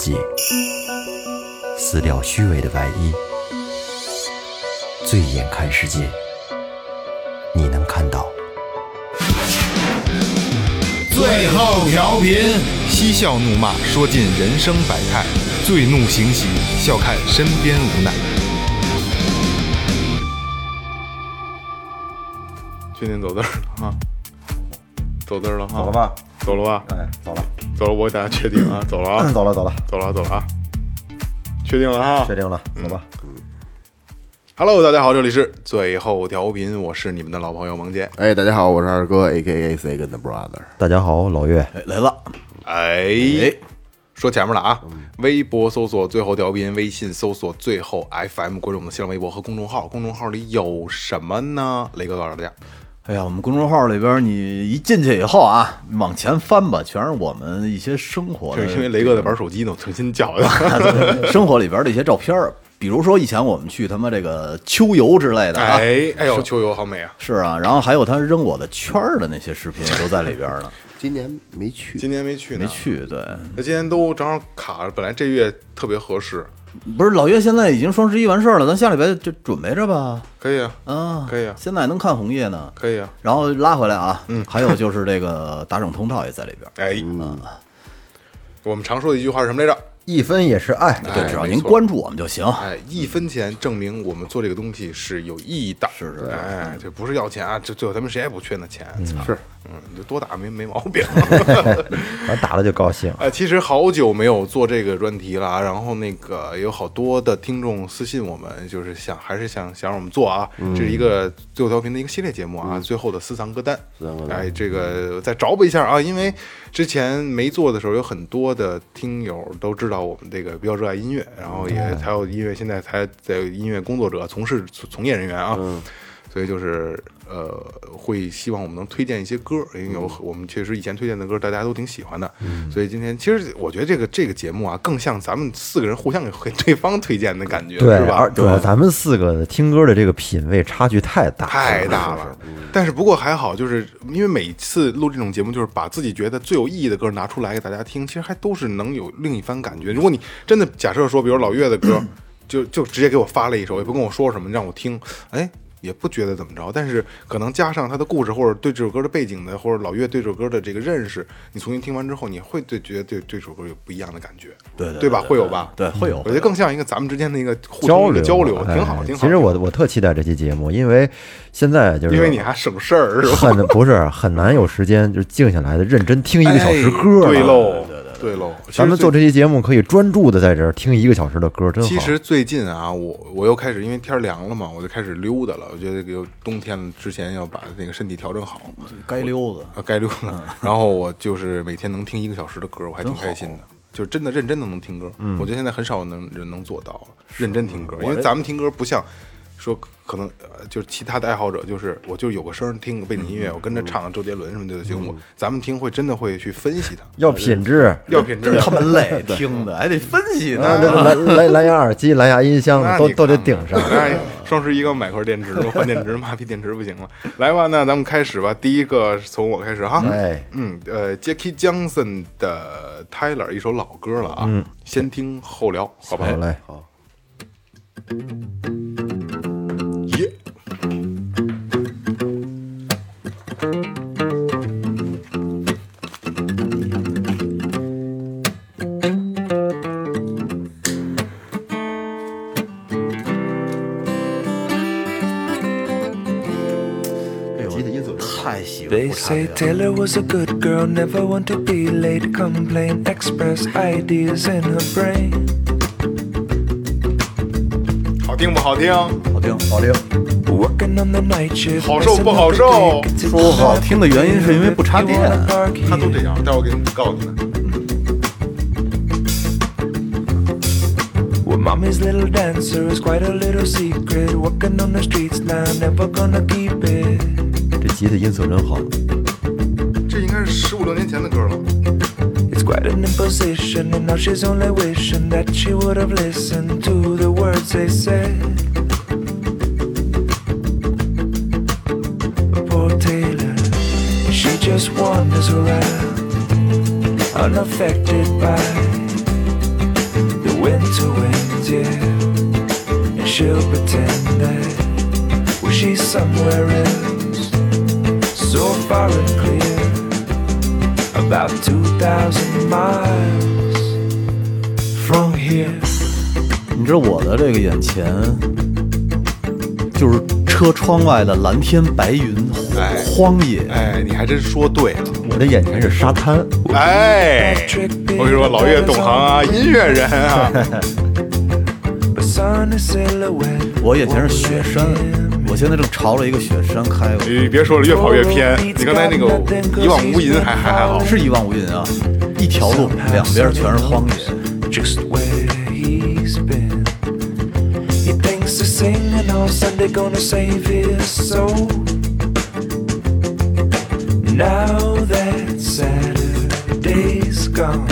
己，撕掉虚伪的外衣，醉眼看世界，你能看到。最后调频，嬉笑怒骂，说尽人生百态；醉怒行喜，笑看身边无奈。确定走字儿了啊？走字儿了哈？走了？吧？走了吧？哎，走了，我给大家确定啊，走了啊，走了，走了，走了啊，走了啊，确定了啊确定了，走吧。？Hello，大家好，这里是最后调频，我是你们的老朋友萌姐。哎，大家好，我是二哥，A K A Second Brother。大家好，老岳，哎，来了，哎，说前面了啊！微博搜索最后调频，微信搜索最后 FM，关注我们的新浪微博和公众号。公众号里有什么呢？雷哥告诉大家，哎呀，我们公众号里边，你一进去以后啊，往前翻吧，全是我们一些生活的，这是因为雷哥在玩手机呢，我重新叫的。生活里边的一些照片儿，比如说以前我们去他妈这个秋游之类的啊，哎，哎呦，秋游好美啊！是啊，然后还有他扔我的圈儿的那些视频都在里边呢，今年没去，今年没去呢，没。去，对，那今年都正好卡了，本来这月特别合适，不是老岳现在已经双十一完事儿了，咱下礼拜就准备着吧，可以啊，啊，可以啊现在能看红叶呢，可以啊。然后拉回来啊，嗯，还有就是这个打整通道也在里边，哎，嗯我们常说的一句话是什么来着？一分也是爱。对，只要您关注我们就行。哎，一分钱证明我们做这个东西是有意义的。是是哎，这不是要钱啊，这最后咱们谁也不缺那钱。是，嗯，你就多打没没毛病。反正打了就高兴。哎，其实好久没有做这个专题了啊，然后那个有好多的听众私信我们，就是想还是想想让我们做啊，这是一个最后调频的一个系列节目啊，最后的私藏歌单。藏歌单哎，这个再找补一下啊，因为之前没做的时候，有很多的听友都知道我们这个比较热爱音乐，然后也才有音乐，现在才在音乐工作者、从事从业人员啊，所以就是呃，会希望我们能推荐一些歌，因为有我们确实以前推荐的歌大家都挺喜欢的，所以今天其实我觉得这个这个节目啊，更像咱们四个人互相给给对方推荐的感觉，对，是吧而？主要咱们四个听歌的这个品味差距太大，太大了。但是不过还好，就是因为每次录这种节目，就是把自己觉得最有意义的歌拿出来给大家听，其实还都是能有另一番感觉。如果你真的假设说，比如老岳的歌，就就直接给我发了一首，也不跟我说什么，让我听，哎。也不觉得怎么着，但是可能加上他的故事，或者对这首歌的背景的，或者老岳对这首歌的这个认识，你重新听完之后，你会对觉得对对这首歌有不一样的感觉，对对吧？会有吧？对，会有。我觉得更像一个咱们之间的一个互交流交流，哎挺好，挺好。其实我我特期待这期节目，因为现在就是因为你还省事儿，是吧？很不是很难有时间就静下来的认真听一个小时歌对喽，对喽。咱们做这期节目可以专注的在这儿听一个小时的歌，真好。其实最近啊，我我又开始因为天凉了嘛，我就开始溜达了。我觉得有冬天之前要把那个身体调整好，该溜达，啊，该溜达。然后我就是每天能听一个小时的歌，我还挺开心的。就是真的认真的能听歌，我觉得现在很少能人能做到认真听歌，因为咱们听歌不像说可能呃就是其他的爱好者，就是我就有个声听个背景音乐，我跟着唱周杰伦什么的就行。我咱们听会真的会去分析它，要品质，要品质。他们累，听的还得分析那呢。那蓝蓝蓝牙耳机、蓝牙音箱都都得顶上。哎，双十一刚买块电池，换电池，妈逼电池不行了。来吧，那咱们开始吧。第一个从我开始哈。哎，嗯，呃，Jackie Johnson 的 Tyler 一首老歌了啊，嗯先听后聊，好吧？好嘞，耶。They say Taylor was a good girl, never want to be late, complain, express ideas in her brain. 好听不好听？好听，好听。 Working on the night shift. 好受不好受？说好听的原因是因为不插电。他都这样，待会儿我给你告诉你们。 Well, mommy's little dancer is quite a little secret. Working on the streets now, never gonna keep it. 这吉他音色真好。这应该是十五六年前的歌了。 It's It's quite an imposition, and now she's only wishing that she would have listened to the words they said. Poor Taylor, she just wanders around, unaffected by the winter winds, yeah. And she'll pretend that well, she's somewhere else, so Far and clear, about 2,000 miles from here. 你知道我的这个眼前，就是车窗外的蓝天白云、哎荒野。哎，你还真说对了。我的眼前是沙滩，哎，我跟你说，老岳懂行啊，音乐人啊。我眼前是雪山，我现在正朝着一个雪山开过，你别说了，越跑越偏。你刚才那个一望无垠还还还好，是一望无垠啊，一条路，两边全是荒野。just where he's been. He thinks the singing on Sunday gonna save his soul. Now that Saturday's gone,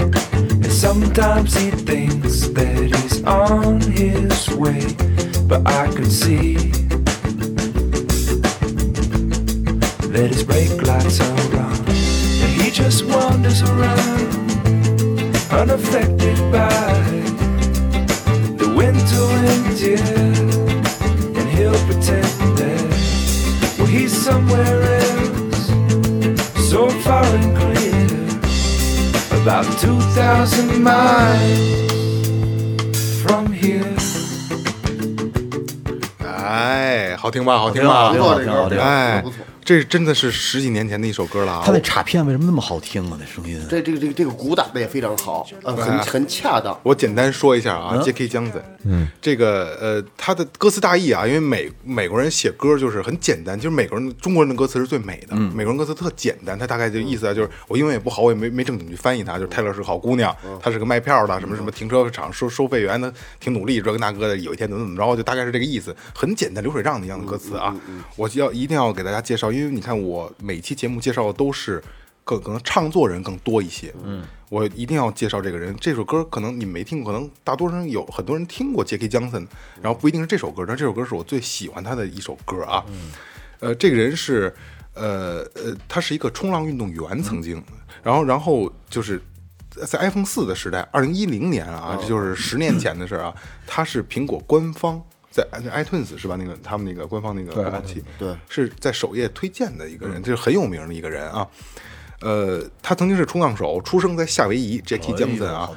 and sometimes he thinks that he's on his way, but I could see that his brake lights are on, and he just wanders around unaffected by the winter winds, yeah. And he'll pretend that well, he's somewhere else, so far and clear, about 2,000 miles from here. 哎，好听吧？好听吧？好听好听好听哎不错，这真的是十几年前的一首歌了啊！他那镲片为什么那么好听啊？那声音。这这个这个这个鼓打的也非常好，呃，很很恰当。我简单说一下啊，J.K. 江森，嗯，这个呃，他的歌词大意啊，因为美美国人写歌就是很简单，就是美国人中国人的歌词是最美的，美国人歌词特简单，他大概就意思啊，就是我英文也不好，我也没没正经去翻译他，就是泰勒是个好姑娘，她是个卖票的，什么什么停车场收收费员，她挺努力，这个那个的，有一天怎么怎么着，就大概是这个意思，很简单，流水账的一样的歌词啊，我要一定要给大家介绍，因为你看我每期节目介绍的都是。更可能唱作人更多一些。嗯，我一定要介绍这个人。这首歌可能你没听过，可能大多数人有很多人听过 J.K. 江森，然后不一定是这首歌，但这首歌是我最喜欢他的一首歌啊。呃，这个人是呃呃，他是一个冲浪运动员，曾经，然后然后就是。在 iPhone 四的时代，二零一零年啊，这就是十年前的事儿啊。他是苹果官方在 iTunes 是吧？那个他们那个官方那个浏览器，对是在首页推荐的一个人，这是很有名的一个人啊。呃，他曾经是冲浪手，出生在夏威夷，Jackie Johnson 啊。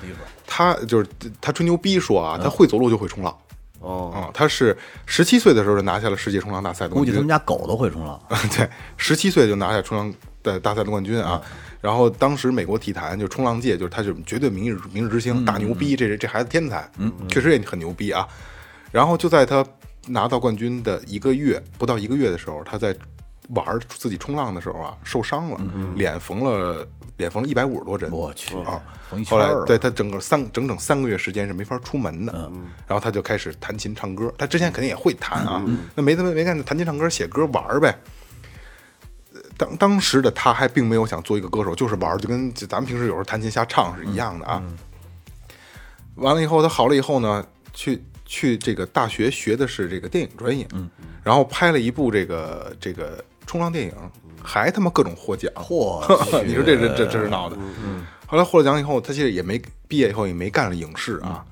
他就是他吹牛逼说啊，他会走路就会冲浪哦，啊。他是十七岁的时候就拿下了世界冲浪大赛的冠军估计他们，家狗都会冲浪。对，十七岁就拿下冲浪的大赛的冠军啊。然后当时美国体坛就冲浪界，就是他是绝对明日明日之星，大牛逼，这这这孩子天才，嗯，确实也很牛逼啊。然后就在他拿到冠军的一个月不到一个月的时候，他在玩儿自己冲浪的时候啊受伤了，脸缝了脸缝了一百五十多针，我去啊！缝一圈后来儿啊对他整个三整整三个月时间是没法出门的，然后他就开始弹琴唱歌。他之前肯定也会弹啊，那没他妈没干就弹琴唱歌写歌玩呗。呃当当时的他还并没有想做一个歌手，就是玩，就跟咱们平时有时候弹琴瞎唱是一样的啊。完了以后，他好了以后呢，去去这个大学学的是这个电影专业，嗯，然后拍了一部这个这个冲浪电影，还他妈各种获奖，嚯 你说这这这这是闹的。后来获了奖以后，他其实也没毕业以后也没干了影视啊。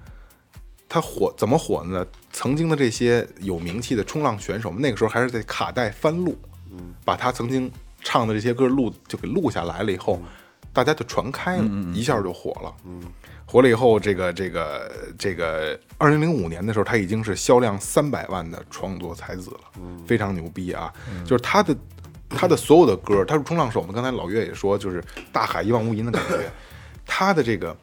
他火怎么火呢？曾经的这些有名气的冲浪选手们，那个时候还是在卡带翻录，把他曾经唱的这些歌录就给录下来了以后，大家就传开了，一下就火了。火了以后，这个这个这个，二零零五年的时候，他已经是销量三百万的创作才子了，非常牛逼啊！就是他的他的所有的歌，他是冲浪手嘛，刚才老岳也说，就是大海一望无垠的感觉。他的这个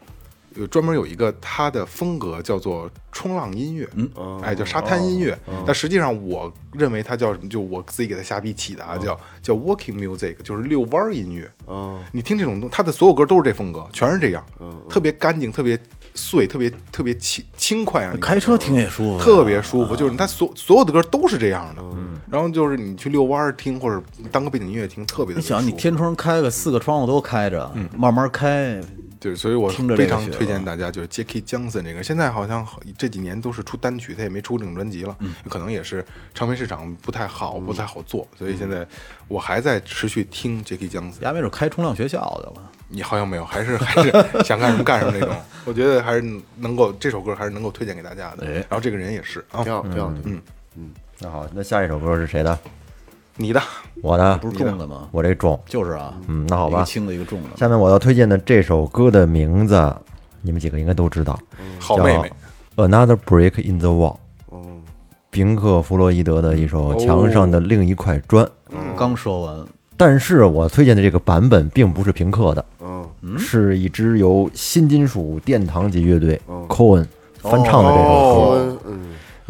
有专门有一个他的风格叫做冲浪音乐，嗯，哎，叫沙滩音乐。但实际上，我认为它叫什么？就我自己给它瞎逼起的啊，叫叫 walking music，就是遛弯儿音乐。哦，你听这种东，他的所有歌都是这风格，全是这样，特别干净，特别碎，特别特别轻轻快啊！你开车听也舒服，特别舒服，就是他所所有的歌都是这样的。嗯然后就是你去遛弯儿听，或者当个背景音乐听，特别的。你想，你天窗开个四个窗户都开着，慢慢开，对，所以我非常推荐大家，就是 Jackie Johnson 这个，现在好像这几年都是出单曲，他也没出正专辑了，嗯可能也是唱片市场不太好，不太好做，所以现在我还在持续听 Jackie Johnson。丫没准开冲浪学校的了。你好像没有，还是还是 想干什么干什么那种。我觉得还是能够这首歌还是能够推荐给大家的。哎然后这个人也是啊挺，好，挺好嗯嗯。那好，那下一首歌是谁的？你的我的，不是重的吗？我这重。就是啊，嗯，那好吧一个。轻的，一个重的。下面我要推荐的这首歌的名字，你们几个应该都知道，叫好妹妹，《Another Break in the Wall》，哦，平克·弗洛伊德的一首《墙上的另一块砖》。刚说完，但是我推荐的这个版本并不是平克的，嗯，是一支由新金属殿堂级乐队哦 Cohen 翻唱的这首歌。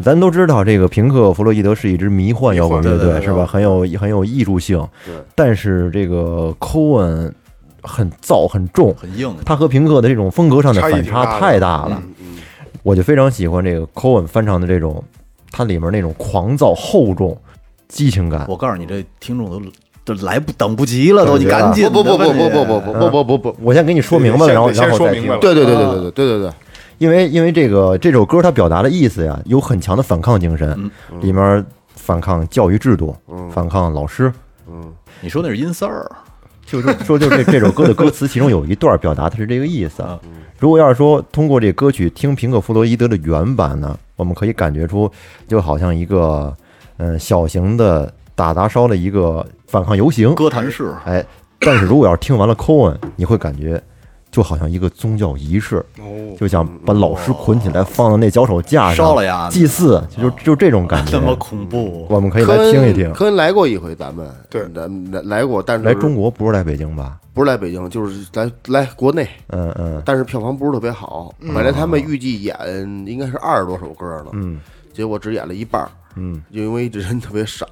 咱都知道，这个平克·弗洛伊德是一支迷幻摇滚乐队，迷幻对对对是吧？很有很有艺术性。对，但是这个 Cohen 很燥很重，很硬。他和平克的这种风格上的反差太大了。我就非常喜欢这个 Cohen 翻唱的这种，它里面那种狂躁、厚重、激情感。我告诉你，这听众都都来不等不及了，都你赶紧不不不不不不不不不不不，我先给你说明白了，然后然后再听说明白。了对对对对对对对对对，因为因为这个这首歌它表达的意思呀，有很强的反抗精神，里面反抗教育制度，反抗老师。你说那是阴三儿，就是说，就是这这首歌的歌词，其中有一段表达的是这个意思。啊。如果要是说通过这歌曲听平克·弗洛伊德的原版呢，我们可以感觉出，就好像一个嗯小型的打砸烧的一个反抗游行。歌坛式。哎，但是如果要是听完了 Cohen，你会感觉就好像一个宗教仪式，哦，就想把老师捆起来放到那脚手架上烧了呀祭祀，就就这种感觉。这么恐怖，我们可以来听一听。科恩来过一回，咱们对。咱来来过，但是来中国不是来北京吧？不是来北京，就是来来国内，嗯嗯。但是票房不是特别好。本来他们预计演应该是二十多首歌呢，嗯。结果只演了一半，嗯，就因为人特别少，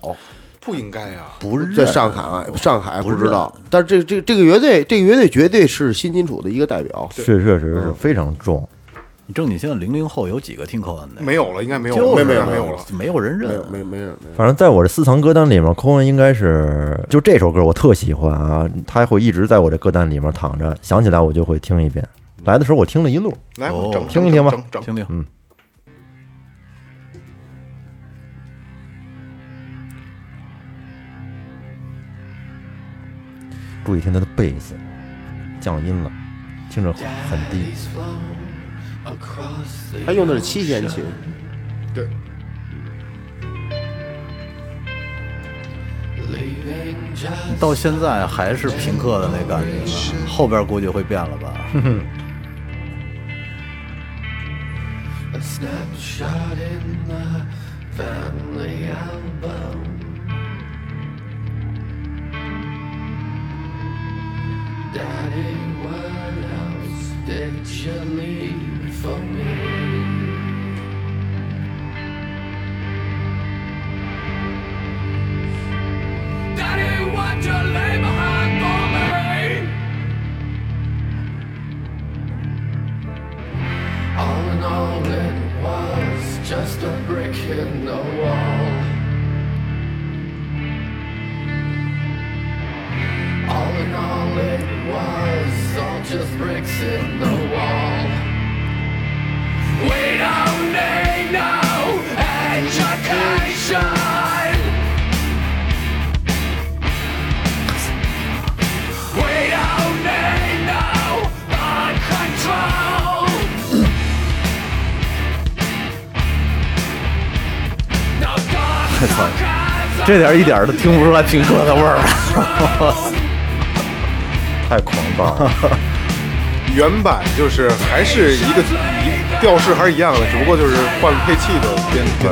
不应该呀，不是在上海上海不不知道，但是这这这个乐队这个乐队绝对是新金属的一个代表。确确实是非常重。你正经现在零零后有几个听科恩的？没有了，应该没有了，就是没有没有了。没有人没有认。没没人没反正在我这私藏歌单里面，科恩应该是就这首歌我特喜欢啊，他会一直在我这歌单里面躺着，想起来我就会听一遍。来的时候我听了一路，来，哦我整听一听吧整整整听听，嗯注意听他的贝斯降音了，听着很低。他用的是七弦琴，对，到现在还是平克的那感觉呢，后边估计会变了吧？Daddy, what else did you leave for me? Daddy, what you leave behind for me? All in all, it was just a brick in the wall. in the wall. We don't need no education. We don't need no mind control. No God, 这点一点都听不出来平克的味儿来。太狂暴了， 原版就是还是一个一调式还是一样的，只不过就是换了配器的编编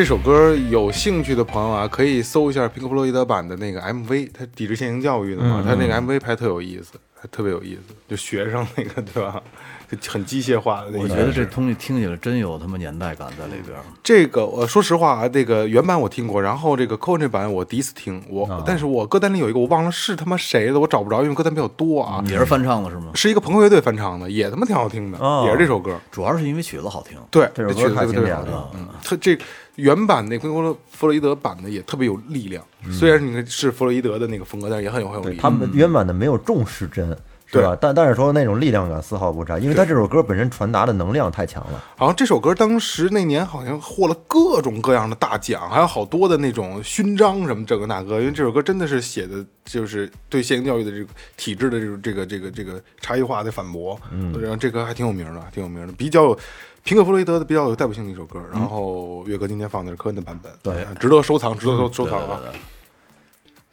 这首歌有兴趣的朋友啊，可以搜一下平克·弗洛伊德版的那个 MV，他抵制现行教育的嘛，他那个 MV 拍特有意思，还特别有意思，就学生那个对吧？就很机械化的那个。我觉得这东西听起来真有他妈年代感在里边儿。这个我说实话啊，这个原版我听过，然后这个 Cohen 这版我第一次听，我、但是我歌单里有一个我忘了是他妈谁的，我找不着，因为歌单比较多啊。也是翻唱的是吗？是一个朋克乐队翻唱的，也他妈挺好听的，哦也是这首歌。主要是因为曲子好听。对，这首歌曲子太特别好经典了听嗯，他这原版那跟弗洛弗洛伊德版的也特别有力量，虽然你看是弗洛伊德的那个风格，但是也很有很有力量。他们原版的没有重失真，是吧？但但是说那种力量感丝毫不差，因为他这首歌本身传达的能量太强了。好像这首歌当时那年好像获了各种各样的大奖，还有好多的那种勋章什么这个那个。因为这首歌真的是写的就是对现行教育的这个体制的这种这个这个这个差异化的反驳。嗯，然后这歌还挺有名的，挺有名的，比较有平克·弗洛伊德的比较有代表性的一首歌。然后岳哥今天放的是科恩的版本，对，值得收藏，值得收收藏啊！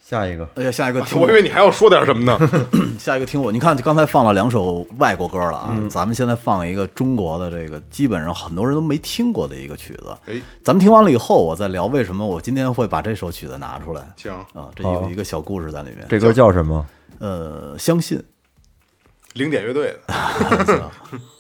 下一个，哎呀，下一个听 我以为你还要说点什么呢。下一个听我，你看刚才放了两首外国歌了啊，嗯。咱们现在放一个中国的这个，基本上很多人都没听过的一个曲子。哎，咱们听完了以后，我再聊为什么我今天会把这首曲子拿出来。行，啊，这有一个小故事在里面。这歌叫什么？呃，相信。零点乐队的，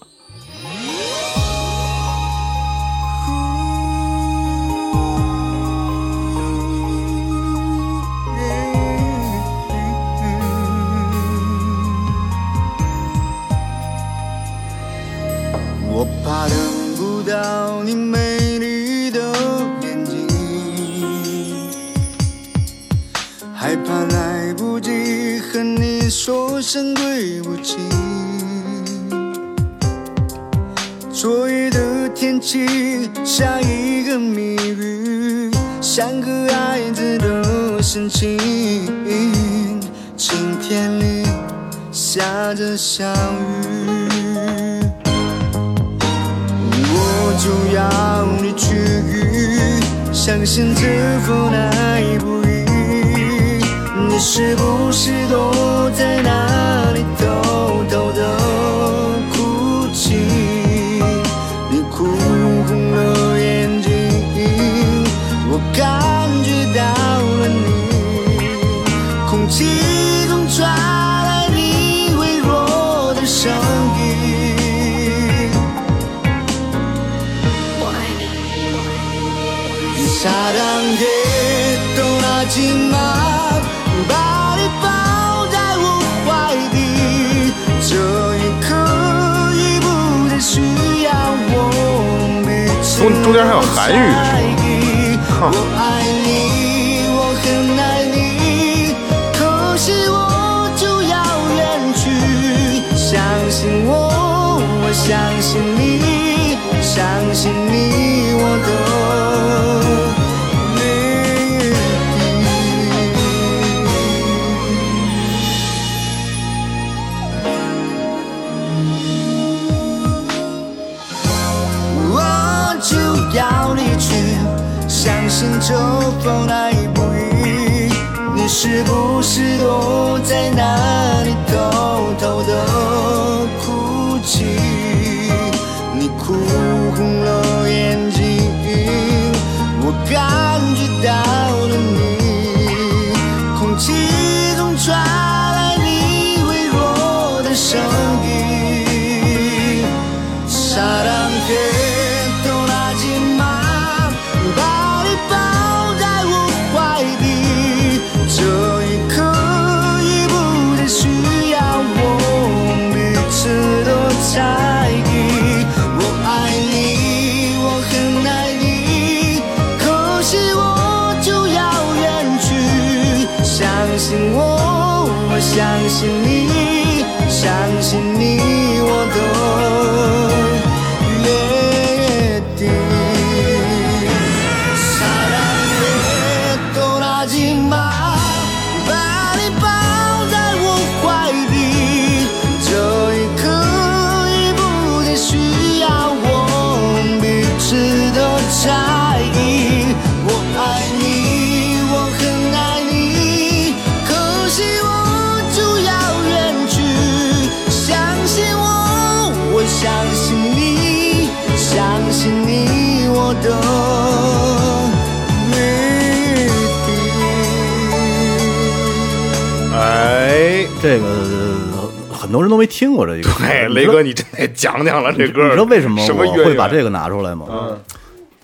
多人都没听过这一个歌。哎，你知道雷哥，你真得讲讲了这歌。你知道为什么我会把这个拿出来吗？嗯，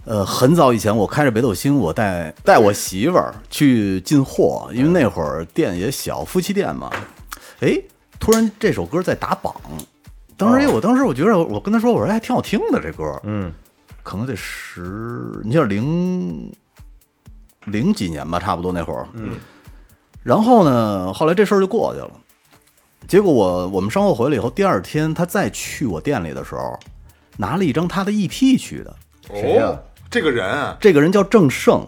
呃，很早以前我开着北斗星，我带带我媳妇儿去进货，因为那会儿店也小，夫妻店嘛。哎，突然这首歌在打榜，当时哎，我当时我觉得我跟他说，我说哎还挺好听的这歌，嗯，可能得十，你像零零几年吧，差不多那会儿。嗯。然后呢，后来这事儿就过去了。结果我我们商货回来以后，第二天他再去我店里的时候，拿了一张他的 EP 去的。谁呀？这个人啊，这个人叫郑胜，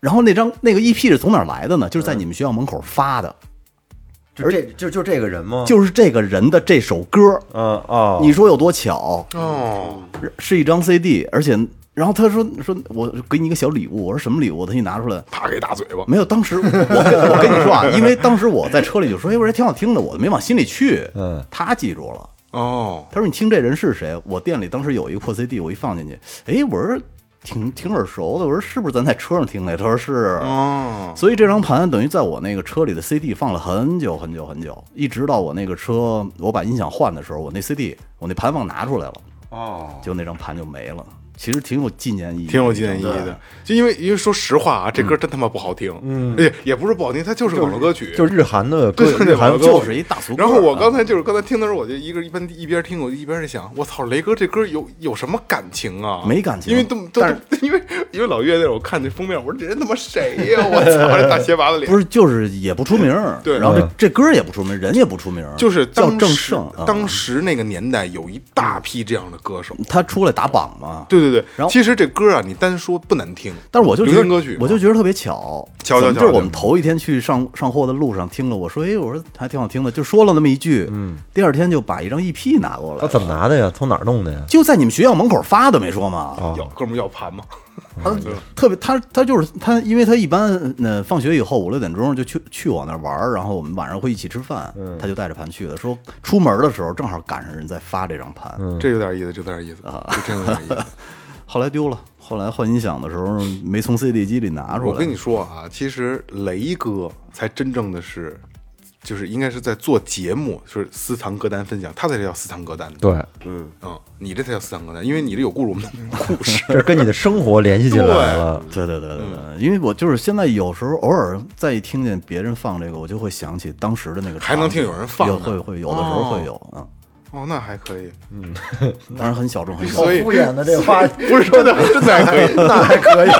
然后那张那个 EP 是从哪儿来的呢？就是在你们学校门口发的，就这就就这个人吗？就是这个人的这首歌。嗯哦，你说有多巧？哦，是一张 CD，而且然后他说说我给你一个小礼物，我说什么礼物？他一拿出来，啪给大嘴巴。没有。当时我跟我跟你说啊，因为当时我在车里就说，哎，我说挺好听的，我没往心里去。嗯，他记住了。哦，他说你听这人是谁？我店里当时有一个破 CD，我一放进去，哎，我说挺挺耳熟的，我说是不是咱在车上听的？他说是。哦，所以这张盘等于在我那个车里的 CD 放了很久很久很久，一直到我那个车我把音响换的时候，我那 CD 我那盘忘拿出来了，哦，就那张盘就没了。其实挺有纪念意义，挺有纪念意义的。就因为因为说实话啊，这歌真他妈不好听，嗯，也也不是不好听，它就是网络歌曲，就是日韩的歌，对日韩歌就是一大俗。然后我刚才就是刚才听的时候，我就一个一边一边听，我就一边在想，我操，雷哥这歌有有什么感情啊？没感情。因为都都但因为 因为老岳那会儿我看这封面，我说这人他妈谁呀？我操，这大斜拔子脸。不。是，就是也不出名，对。然后这嗯。这歌也不出名，人也不出名，就是叫郑胜，啊当时那个年代有一大批这样的歌手，他出来打榜嘛，对对对对。然后其实这歌啊，你单说不难听，但是我就觉得歌曲，我就觉得特别巧，巧巧巧怎么就是我们头一天去上上货的路上听了，我说，哎，我说还挺好听的，就说了那么一句，嗯，第二天就把一张 EP 拿过来，他怎么拿的呀？从哪儿弄的呀？就在你们学校门口发的，没说吗？哦 要哥们儿要盘吗，他特别，他他就是他，因为他一般呃放学以后五六点钟就去去我那儿玩儿，然后我们晚上会一起吃饭，他就带着盘去的。说出门的时候正好赶上人在发这张盘，这有点意思，这有点意思啊，这真有点意思。后来丢了，后来换音响的时候没从 CD 机里拿出来。我跟你说啊，其实雷哥才真正的是，就是应该是在做节目，是私藏歌单分享，他才叫私藏歌单。对，嗯嗯，你这才叫私藏歌单，因为你这有故事，我们故事。这跟你的生活联系起来了。对对对对对，因为我就是现在有时候偶尔再一听见别人放这个，我就会想起当时的那个，还能听有人放有会会有的时候会有啊，哦，那还可以，嗯 当然很小众很小众。所以敷衍的这话，不是说的，真的还可以，那还可以，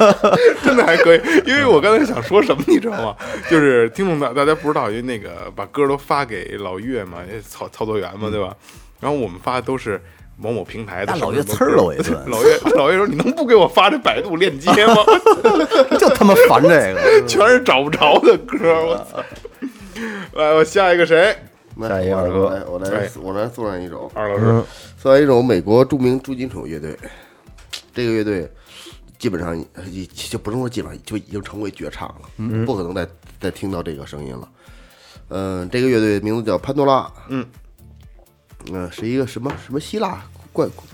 真的还可以。因为我刚才想说什么，你知道吗？就是听众大大家不知道，因为那个把歌都发给老岳嘛，也操操作员嘛，对吧？然后我们发的都是某某平台的什么那老岳什么歌，呲儿了我一顿老岳老岳说：“你能不给我发这百度链接吗？就他妈烦这个。全是找不着的歌，我操！”来，我下一个谁？下一个二哥我来哎我来送上一首，二老师，送上一首美国著名重金属乐队。这个乐队基本上已就不能说基本上就已经成为绝唱了，不可能再再听到这个声音了。嗯、这个乐队名字叫潘多拉，嗯，呃，是一个什么什么希腊怪怪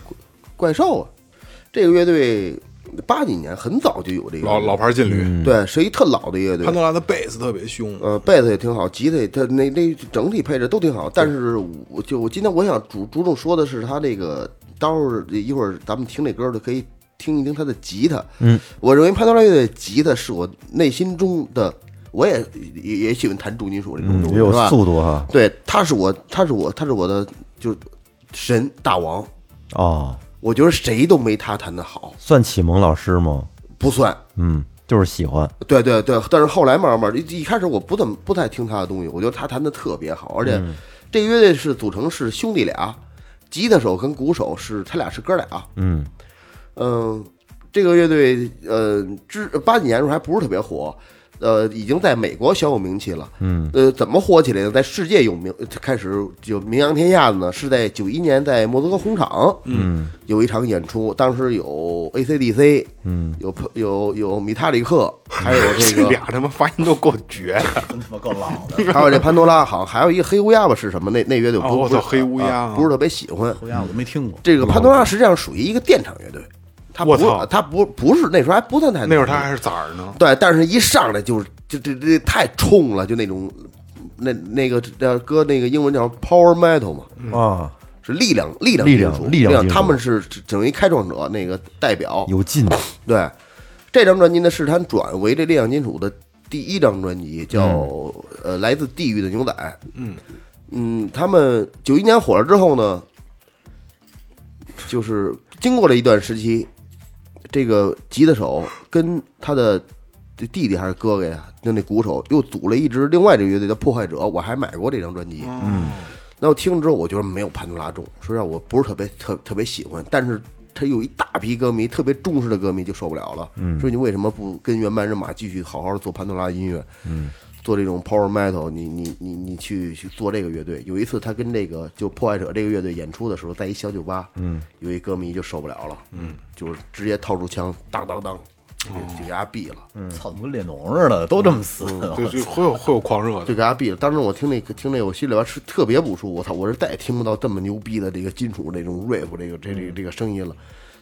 怪兽啊。这个乐队八几年很早就有这个老老牌劲旅，对，是一特老的乐队潘。多拉的贝斯特别凶，呃，贝斯也挺好，吉他也，它那那整体配置都挺好。但是我就我今天我想主着重说的是他这个，待会儿一会儿咱们听这歌的可以听一听他的吉他。嗯，我认为潘多拉乐队吉他是我内心中的，我也也也喜欢弹重金属这种嗯，也有？速度哈。对，他是我，他是我，他是我的，就是神大王。哦，我觉得谁都没他弹的好，算启蒙老师吗？不算。嗯，就是喜欢。对对对，但是后来慢慢一一开始我不怎么不太听他的东西，我觉得他弹的特别好，而且这个乐队是组成是兄弟俩，吉他手跟鼓手是他俩是哥俩，嗯。嗯，这个乐队呃之八几年的时候还不是特别火，呃，已经在美国小有名气了，嗯，呃，怎么火起来的？在世界有名，开始就名扬天下的呢？是在九一年在莫斯科红场，嗯有一场演出，当时有 AC/DC，嗯，有有有米塔里克，还有这个俩他妈发音都够绝的。真他妈够老的，还有这潘多拉，好像还有一个黑乌鸦吧，是什么？那那乐队哦我操不不是黑乌鸦啊啊不是特别喜欢。乌鸦我都没听过。这个潘多拉实际上属于一个电场乐队，他不他不不是那时候还不算太那时候他还是崽儿呢，对，但是一上来就是就这这太冲了，就那种那那个叫搁那个英文叫 power metal 嘛，啊，是力量力量力量金属力量他们是等于开创者那个代表。有劲，对，这张专辑呢是他转为这力量金属的第一张专辑，叫、呃来自地狱的牛仔。嗯嗯，他们九一年火了之后呢，就是经过了一段时期，这个吉他手跟他的弟弟还是哥哥呀，就那鼓手又组了一支另外这个乐队叫破坏者，我还买过这张专辑。嗯，那我听了之后，我觉得没有潘多拉重，说实话我不是特别特特别喜欢，但是他有一大批歌迷，特别忠实的歌迷就受不了了，嗯，说你为什么不跟原班人马继续好好地做潘多拉音乐？嗯。做这种 power metal，你你你你去去做这个乐队。有一次他跟这个就破坏者这个乐队演出的时候，在一小酒吧，嗯，有一歌迷就受不了了，嗯，就是直接掏出枪，当当当，就就给他毙了。嗯操，怎么跟列侬似的，都这么死。对，就会有会有狂热的。就给他毙了。当时我听那个听那个，我心里边是特别不舒服。我操，我是再也听不到这么牛逼的这个金属这种 rap 这个这这个这个声音了。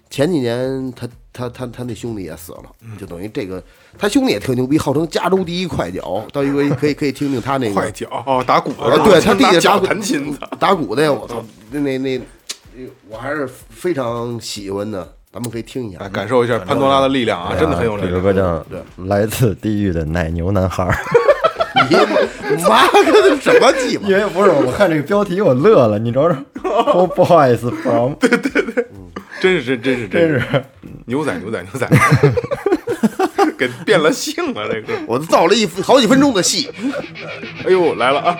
前几年他他他他那兄弟也死了，就等于这个他兄弟也特牛逼，号称加州第一快脚。到一个 可以可以听听他那个快脚哦，打鼓啊的，对他弟弟 弹琴的，打鼓的呀，我操，那那那，我还是非常喜欢的。咱们可以听一下哎，感受一下潘多拉的力量啊，真的很有力这首。歌叫《来自地狱的奶牛男孩儿》。你妈个什么鸡巴？因为不是我看这个标题我乐了，你瞅瞅，Oh boys from，真是真真是真是。是。牛仔牛仔牛仔，给变了性了这个。我都造了一好几分钟的戏，哎呦，来了啊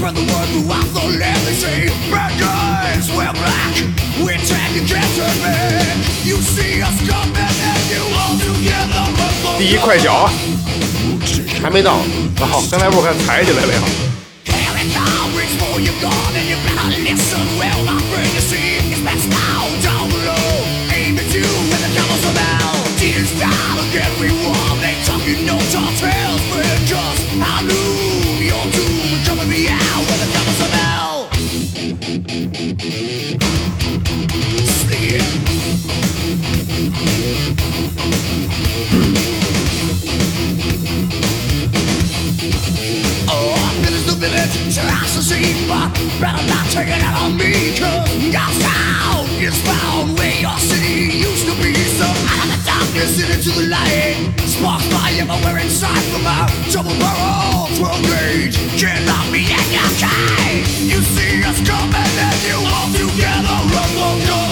land they say Bad guys we're black We take you can't turn back You see us coming and you all together run for 第一快脚啊！还没到。好，刚才不是看抬起来了呀？Better not take it out on me, cause God's town is found where your city used to be. So out of the darkness and into the light, sparks fly everywhere inside from a double barrel 12 gauge. Can't lock me in your cage. You see us coming and you all together run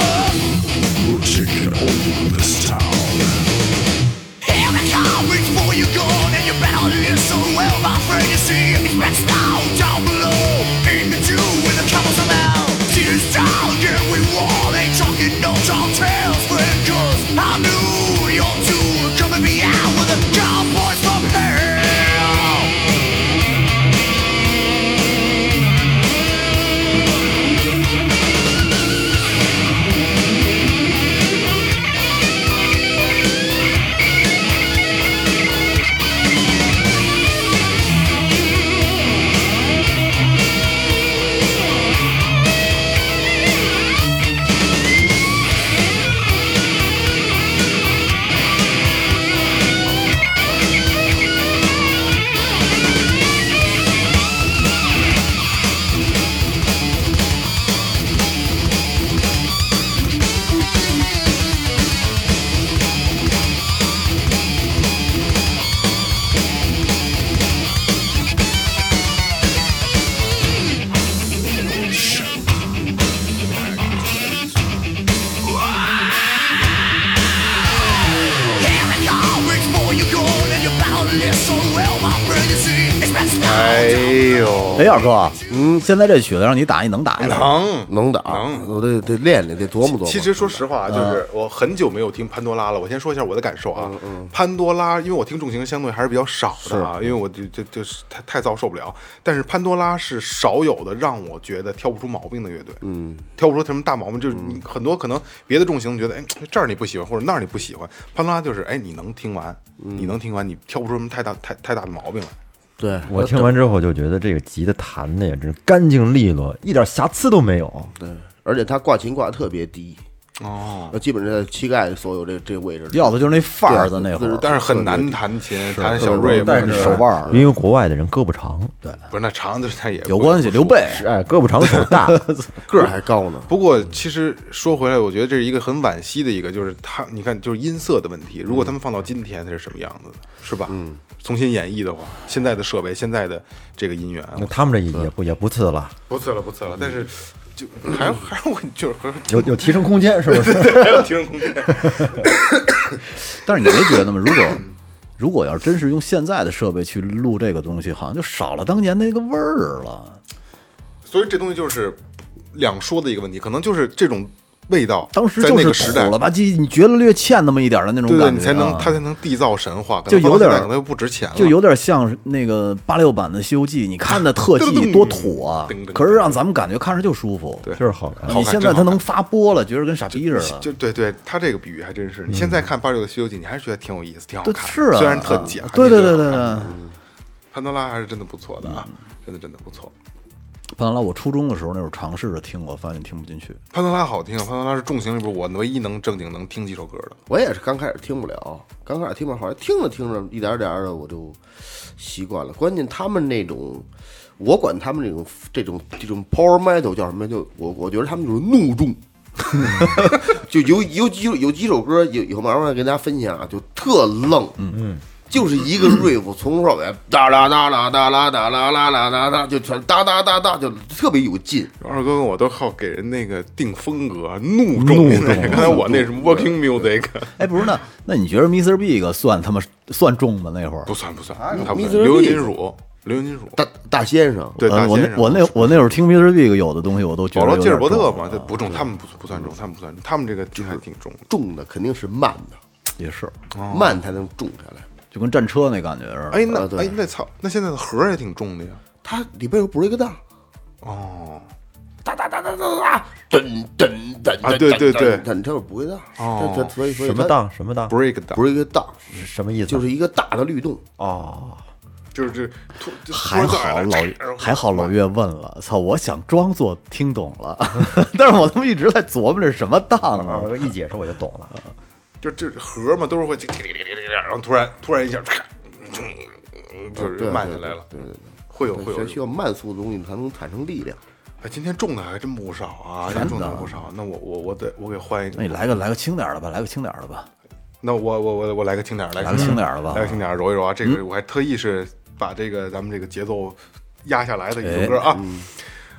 现在这曲子让你打，你能打呀？能能打能，我得得练练，得琢磨琢磨。其实说实话，就是我很久没有听潘多拉了。我先说一下我的感受啊。潘多拉，因为我听重型相对还是比较少的啊，因为我就就就是太太燥受不了。但是潘多拉是少有的让我觉得挑不出毛病的乐队。嗯，挑不出什么大毛病，就是你很多可能别的重型觉得，哎，这儿你不喜欢，或者那儿你不喜欢。潘多拉就是，哎，你能听完，你能听完，你挑不出什么太大太太大的毛病来。对我听完之后就觉得这个吉他弹的也真是干净利落，一点瑕疵都没有。对，而且他挂琴挂的特别低，哦，那基本上在膝盖所有这这个位置。要的就是那范儿的那会儿，但是很难弹琴，弹小瑞带着手腕儿，因为国外的人胳膊长，对不是那长的他也有关系。刘备是哎，胳膊长手大，个儿还高呢。不过，其实说回来，我觉得这是一个很惋惜的一个，就是他，你看，就是音色的问题。如果他们放到今天，它是什么样子的，是吧？嗯，重新演绎的话，现在的设备，现在的这个音源，那他们这也不也不次了，不次了，不次了。但是，就还还是我就是有有提升空间，是不是？还有提升空间。但是你没觉得吗？如果如果要是真是用现在的设备去录这个东西，好像就少了当年那个味儿了。所以这东西就是两说的一个问题，可能就是这种味道，当时就是土了吧唧，你觉得略欠那么一点的那种对对，感觉、啊，你才能它才能缔造神话，就有点能放到现在可能又不值钱了，就有点像那个八六版的《西游记》，你 看的特技多土啊可是让咱们感觉看着就舒服。对就是好看。你现在它能发波了，觉得跟傻逼似的。就对对，他这个比喻还真是。你现在看八六的《西游记》，你还是觉得挺有意思，挺好对，看。是啊，虽然特假。对对对对对。潘多拉还是真的不错的啊，真的真的不错。潘多拉，我初中的时候那会儿尝试着听我，发现听不进去。潘多拉好听，潘多拉是重型里边我唯一能正经能听几首歌的。我也是刚开始听不了，刚开始听不了，后来听着听着，一点点的我就习惯了。关键他们那种，我管他们这种这种这种 power metal 叫什么？就我我觉得他们就是怒重，就有有几有几首歌有有慢慢跟大家分享啊，就特愣，嗯嗯。就是一个 riff 从头到尾哒啦哒啦哒啦哒啦啦啦哒哒，就全哒哒哒哒，就特别有劲。二哥跟我都好给人那个定风格，怒重。怒重。刚才我那什么 working music 哎，不是，那那你觉得 Mr. Big 算他妈算重吗？那会儿不算不算，他不 Mr. 算流行金属，流行金属。大大先生，对，我先我那我那会儿听 Mr. Big 有的东西我都觉保罗·得有吉尔伯特嘛，这不重，他们不不算重，他们不算重，他们这个还挺重。重的肯定是慢的，也是，慢才能重下来。就跟战车那感觉似的。哎，那哎那操，那现在的盒儿也挺重的呀。它里边有 break down，哦，哒哒哒哒哒哒，噔噔噔啊对对对它这不会大，哦所以所以什么档什么档？break down，不是一个大，什么意思？就是一个大的律动。哦，就是这还好老还好老岳问了，操！我想装作听懂了，但是我他妈一直在琢磨这是什么档啊！一解释我就懂了。就这盒嘛，都是会，然后突然突然一下，就是慢下来了，对对对，会有会有需需要慢速的东西才能产生力量。哎，今天重的还真不少啊，今天重的不少。那我我我得我给换一个，那你来个来个轻点儿的吧，来个轻点儿的吧。那我我我我来个轻点儿，来来个轻点儿的吧来个轻点儿，揉一揉啊。这个我还特意是把这个咱们这个节奏压下来的一首歌啊。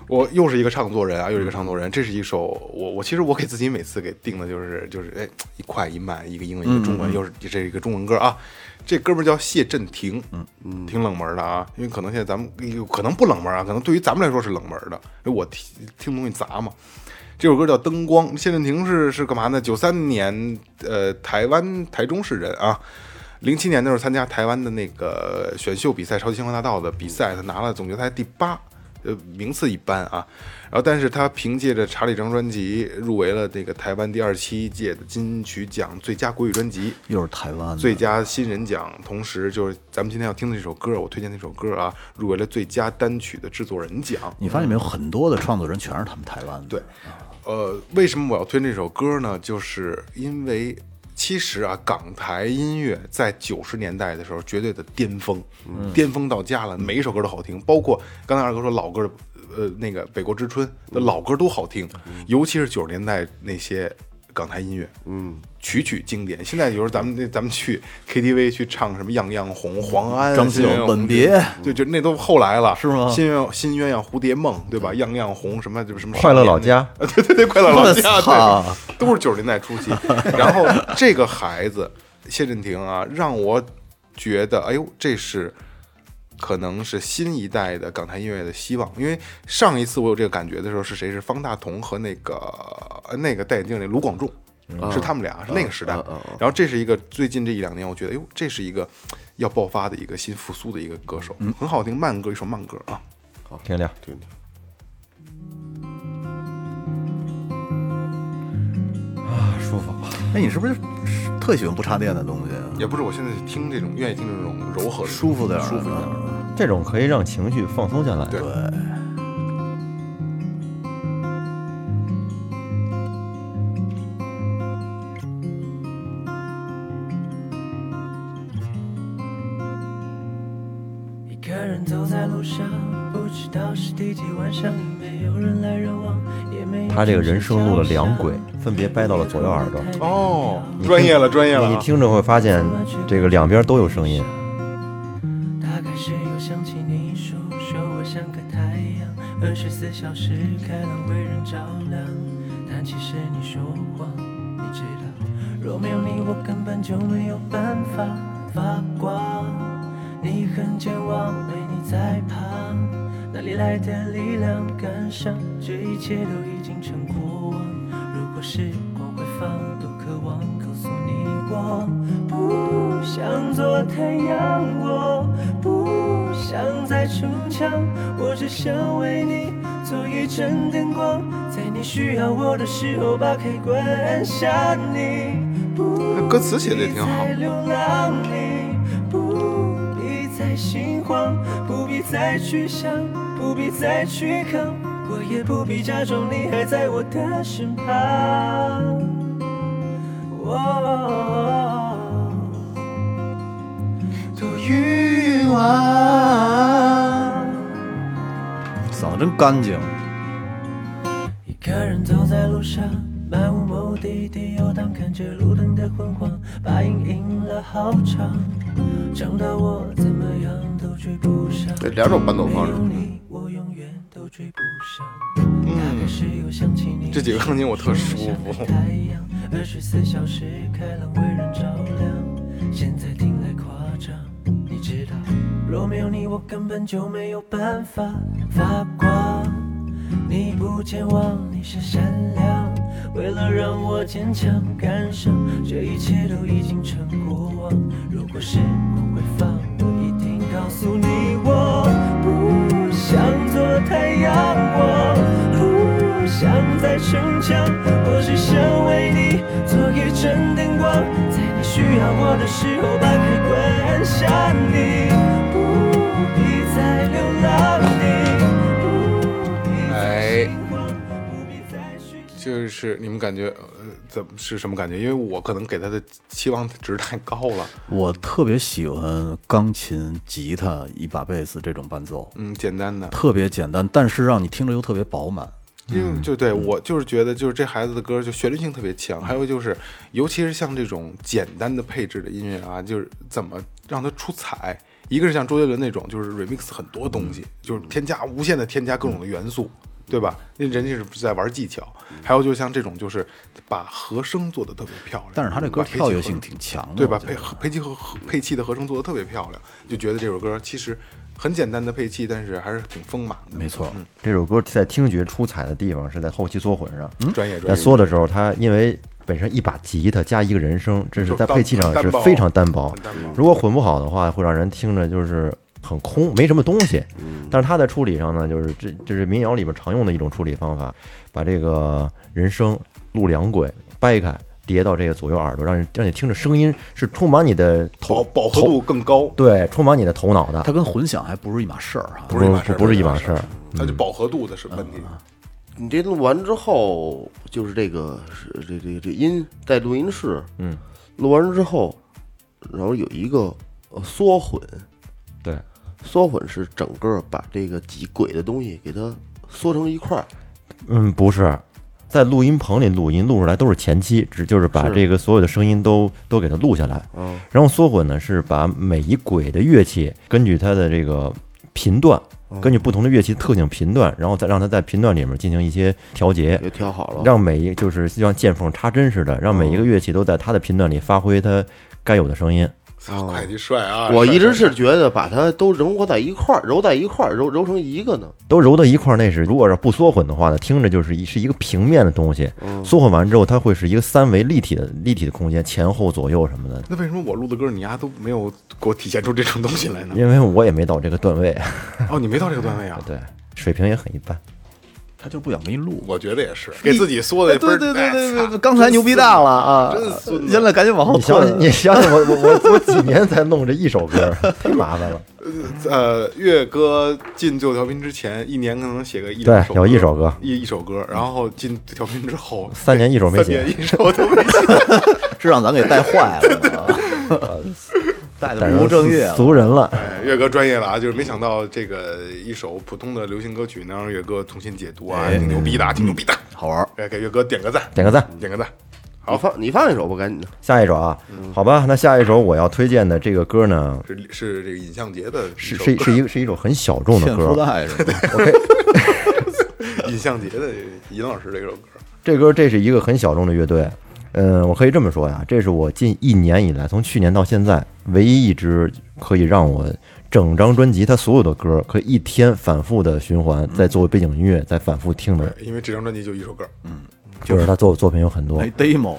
我又是一个唱作人啊，又是一个唱作人。这是一首我我其实我给自己每次给定的就是就是哎一快一慢，一个英文一个中文，又是这是一个中文歌啊。这哥们儿叫谢震廷，嗯嗯，挺冷门的啊，因为可能现在咱们可能不冷门啊，可能对于咱们来说是冷门的，因为我听听东西杂嘛。这首歌叫《灯光》，谢震廷是是干嘛呢？九三年，呃，台湾台中市人啊。零七年的时候参加台湾的那个选秀比赛《超级星光大道》的比赛，他拿了总决赛第八，呃，名次一般啊。然后，但是他凭借着《查理》这张专辑入围了这个台湾第二十七届的金曲奖最佳国语专辑。又是台湾最佳新人奖，同时就是咱们今天要听的这首歌，我推荐那首歌啊，入围了最佳单曲的制作人奖。你发现没有，很多的创作人全是他们台湾的。对，呃，为什么我要推这首歌呢？就是因为其实啊，港台音乐在九十年代的时候绝对的巅峰，巅峰到家了，每一首歌都好听，包括刚才二哥说老歌的，呃，那个《北国之春》的老歌都好听，尤其是九十年代那些港台音乐，嗯，曲曲经典。现在有时候咱们那咱们去 KTV 去唱什么《样样红》《黄安》张学友新鸳鸯蝴吻别对，就那都后来了，是吗新鸳新鸳鸯蝴蝶梦，对吧？样样红什么就是什么快乐老家 啊，对对对，快乐老家，对，都是九十年代初期。然后这个孩子谢震廷啊，让我觉得，哎呦，这是可能是新一代的港台音乐的希望。因为上一次我有这个感觉的时候，是谁？是方大同和那个呃那个戴眼镜那卢广仲，是他们俩，是那个时代。然后这是一个最近这一两年，我觉得，哎呦，这是一个要爆发的一个新复苏的一个歌手，很好听，慢歌，一首慢歌啊。好听听。对对。啊，舒服。那，你是不是特喜欢不插电的东西啊？也不是，我现在听这种，愿意听这种柔和的、舒服点儿的舒服一点儿的。这种可以让情绪放松下来。对对，一个人走在路上，不知道是第几晚上，已没有人来人往，他这个人生路的两轨分别掰到了左右耳朵，哦，专业了，专业了啊。你听着会发现这个两边都有声音。大概是又想起你说说我像个太阳，二十四小时开朗为人照亮。但其实你说谎，你知道，若没有你，我根本就没有办法发光。你很健忘，没你在旁，哪里来的力量赶上这一切都已经成过往？如果时光会放，多渴望告诉你我不想做太阳，我不想再逞强，我只想为你做一盏灯光，在你需要我的时候把开关按下你。不歌词写的也挺好流浪你，不必再心慌，不必再去想，不必再去扛，我也不必假装你还在我的身旁。哦多欲望。嗓子真干净。一个人走在路上，漫无目的地游荡，看着路灯的昏黄，把影印了好长，长到我怎么样都追不上。这两种伴奏方式没有你，我永远都追不上。大概是又想起你，这几个钢琴我特舒服，若没有你，我根本就没有办法发光。你不健忘，你是善良，为了让我坚强赶上这一切都已经成过往。如果时光会放，我一定告诉你，我太阳，我不想再逞强，我只想为你做一盏灯光，在你需要我的时候把开关按下你，不必再流浪你，不必再心慌，就是你们感觉怎么是什么感觉？因为我可能给他的期望值太高了。我特别喜欢钢琴、吉他、一把贝斯这种伴奏，嗯，简单的，特别简单，但是让你听着又特别饱满。因为就对我就是觉得，就是这孩子的歌就旋律性特别强，还有就是，尤其是像这种简单的配置的音乐啊，就是怎么让它出彩。一个是像周杰伦那种，就是 remix 很多东西，就是添加无限的添加各种的元素，对吧？那人家是在玩技巧。还有就像这种，就是把和声做的特别漂亮，但是他这歌跳跃性挺强的，对吧？配配器和和配器的和声做的特别漂亮，就觉得这首歌其实很简单的配器，但是还是挺丰满的。没错嗯，这首歌在听觉出彩的地方是在后期缩混上。在专业专业。缩的时候，它因为本身一把吉他加一个人声，这是在配器上是非常单薄。单薄如果混不好的话，会让人听着就是很空，没什么东西。但是他在处理上呢，就是这这是民谣里边常用的一种处理方法，把这个人声录两轨掰开，叠到这个左右耳朵，让你让你听着声音是充满你的头饱饱和度更高，对，充满你的头脑的它。跟混响还不是一码事儿哈。不是一码事儿，不是一码码事儿，它就饱和度的是问题。你这录完之后，就是这个是这这这音在录音室，嗯，录完之后，然后有一个呃缩混，对，缩混是整个把这个几轨的东西给它缩成一块儿，嗯，不是，在录音棚里录音录出来都是前期，只就是把这个所有的声音都都给它录下来。嗯，然后缩混呢是把每一轨的乐器根据它的这个频段，根据不同的乐器特性频段，然后再让它在频段里面进行一些调节，也调好了，让每一就是像见缝插针似的，让每一个乐器都在它的频段里发挥它该有的声音。操会计帅啊！我一直是觉得把它都融合在一块儿，揉在一块儿，揉揉成一个呢。都揉到一块儿，那是如果是不缩混的话呢，听着就是一是一个平面的东西。缩混完之后，它会是一个三维立体的立体的空间，前后左右什么的。那为什么我录的歌你丫都没有给我体现出这种东西来呢？因为我也没到这个段位，哦，你没到这个段位啊？对，水平也很一般。他就不想给你录。我觉得也是，给自己缩的对对对对对，刚才牛逼大了啊！真孙子现在赶紧往后你想退。你想想我我我我几年才弄这一首歌，太麻烦了。呃，月哥进最后调频之前，一年可能写个一对有一首歌，一一首歌，然后进调频之后，三年一首没写三年一首都没写。是让咱给带坏了 啊，带的不务正业。俗人了。哎，岳哥专业了啊，就是没想到这个一首普通的流行歌曲能让岳哥重新解读啊，哎挺牛逼的啊，挺牛逼的。好玩儿。哎，给岳哥点个赞，点个赞。点个赞。好放你放一首吧，赶紧的。下一首啊，好吧，那下一首我要推荐的这个歌呢，是是这个尹相杰的一是首歌是是一个是一首很小众的歌。袋是吧？OK，尹相杰的尹老师这首歌，这歌这是一个很小众的乐队，嗯，我可以这么说呀，这是我近一年以来，从去年到现在，唯一一支可以让我整张专辑它所有的歌可以一天反复的循环，再作为背景音乐再反复听的，因为这张专辑就一首歌，嗯就是他作作品有很多没，demo，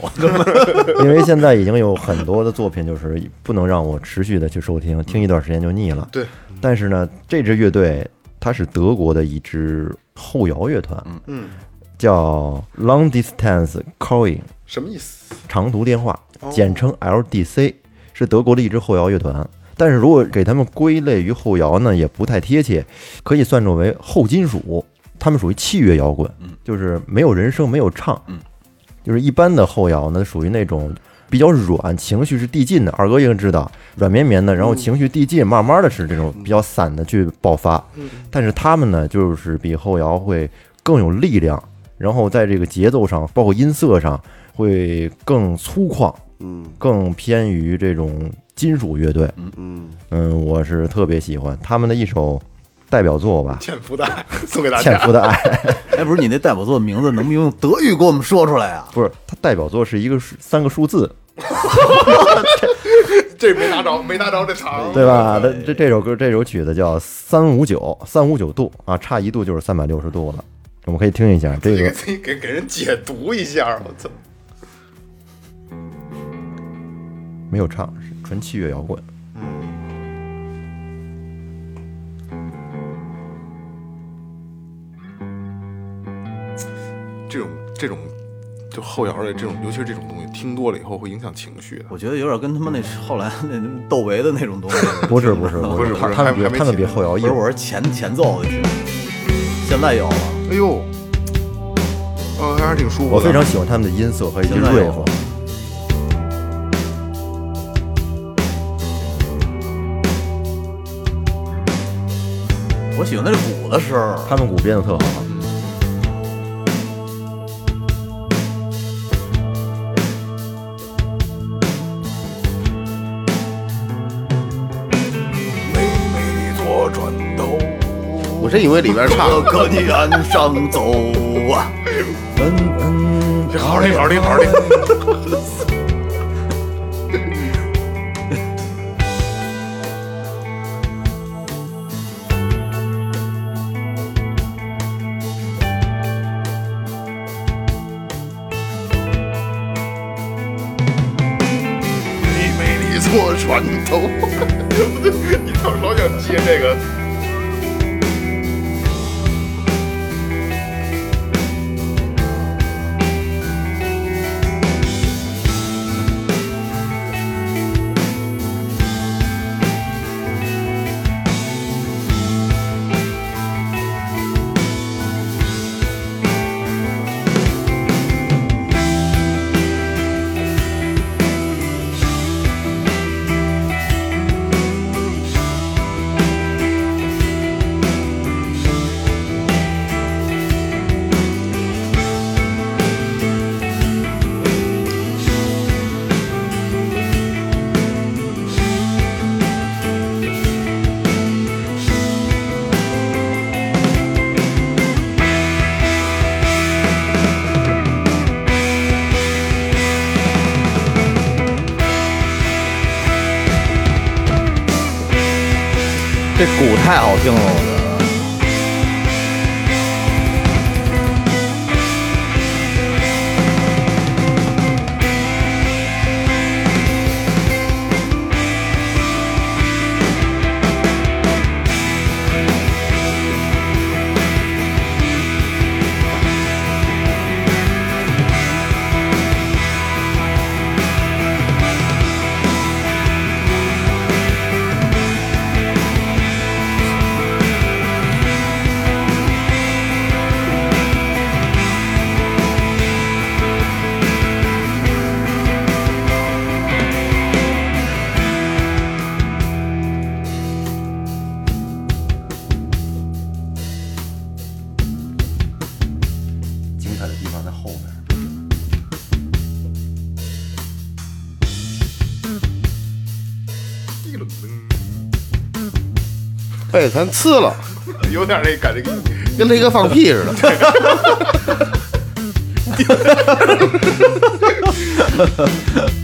因为现在已经有很多的作品就是不能让我持续的去收听，听一段时间就腻了。对，但是呢，这支乐队它是德国的一支后摇乐团，嗯，叫 Long Distance Calling。什么意思？长途电话哦，简称 LDC，是德国的一支后摇乐团。但是如果给他们归类于后摇呢，也不太贴切，可以算作为后金属。他们属于器乐摇滚，就是没有人声，没有唱，就是一般的后摇呢，属于那种比较软，情绪是递进的。二哥应该知道，软绵绵的，然后情绪递进，慢慢的是这种比较散的去爆发。但是他们呢，就是比后摇会更有力量，然后在这个节奏上，包括音色上，会更粗犷，嗯更偏于这种金属乐队。嗯，嗯，我是特别喜欢他们的一首代表作吧，欠福袋 送给大《欠家。福的爱》。哎，不是你那代表作的名字，能不能用德语给我们说出来啊？不是，它代表作是一个数三个数字，这没拿着，没拿着这场，对吧？这这这首歌这首曲子叫三五九，三五九度啊，差一度就是三百六十度了。我们可以听一下这个，给给给人解读一下，我操！没有唱，是纯器乐摇滚。这种这种就后摇的这种，尤其是这种东西，听多了以后会影响情绪的。我觉得有点跟他们那后来那窦唯的那种东西。不是不是不是他他们比他们比起后摇硬不是，。我是前前奏的曲，现在有了。哎呦，呃，还是挺舒服的。我非常喜欢他们的音色和一些现在有 riff 我喜欢那鼓的声儿，他们鼓编的特好。美美的左转头，我真以为里边唱我可你岸上走啊！好好听，好好听，好好听。的左转头，你老老想接这个。太好听了，被咱呲了，有点那感觉，跟雷哥放屁似的。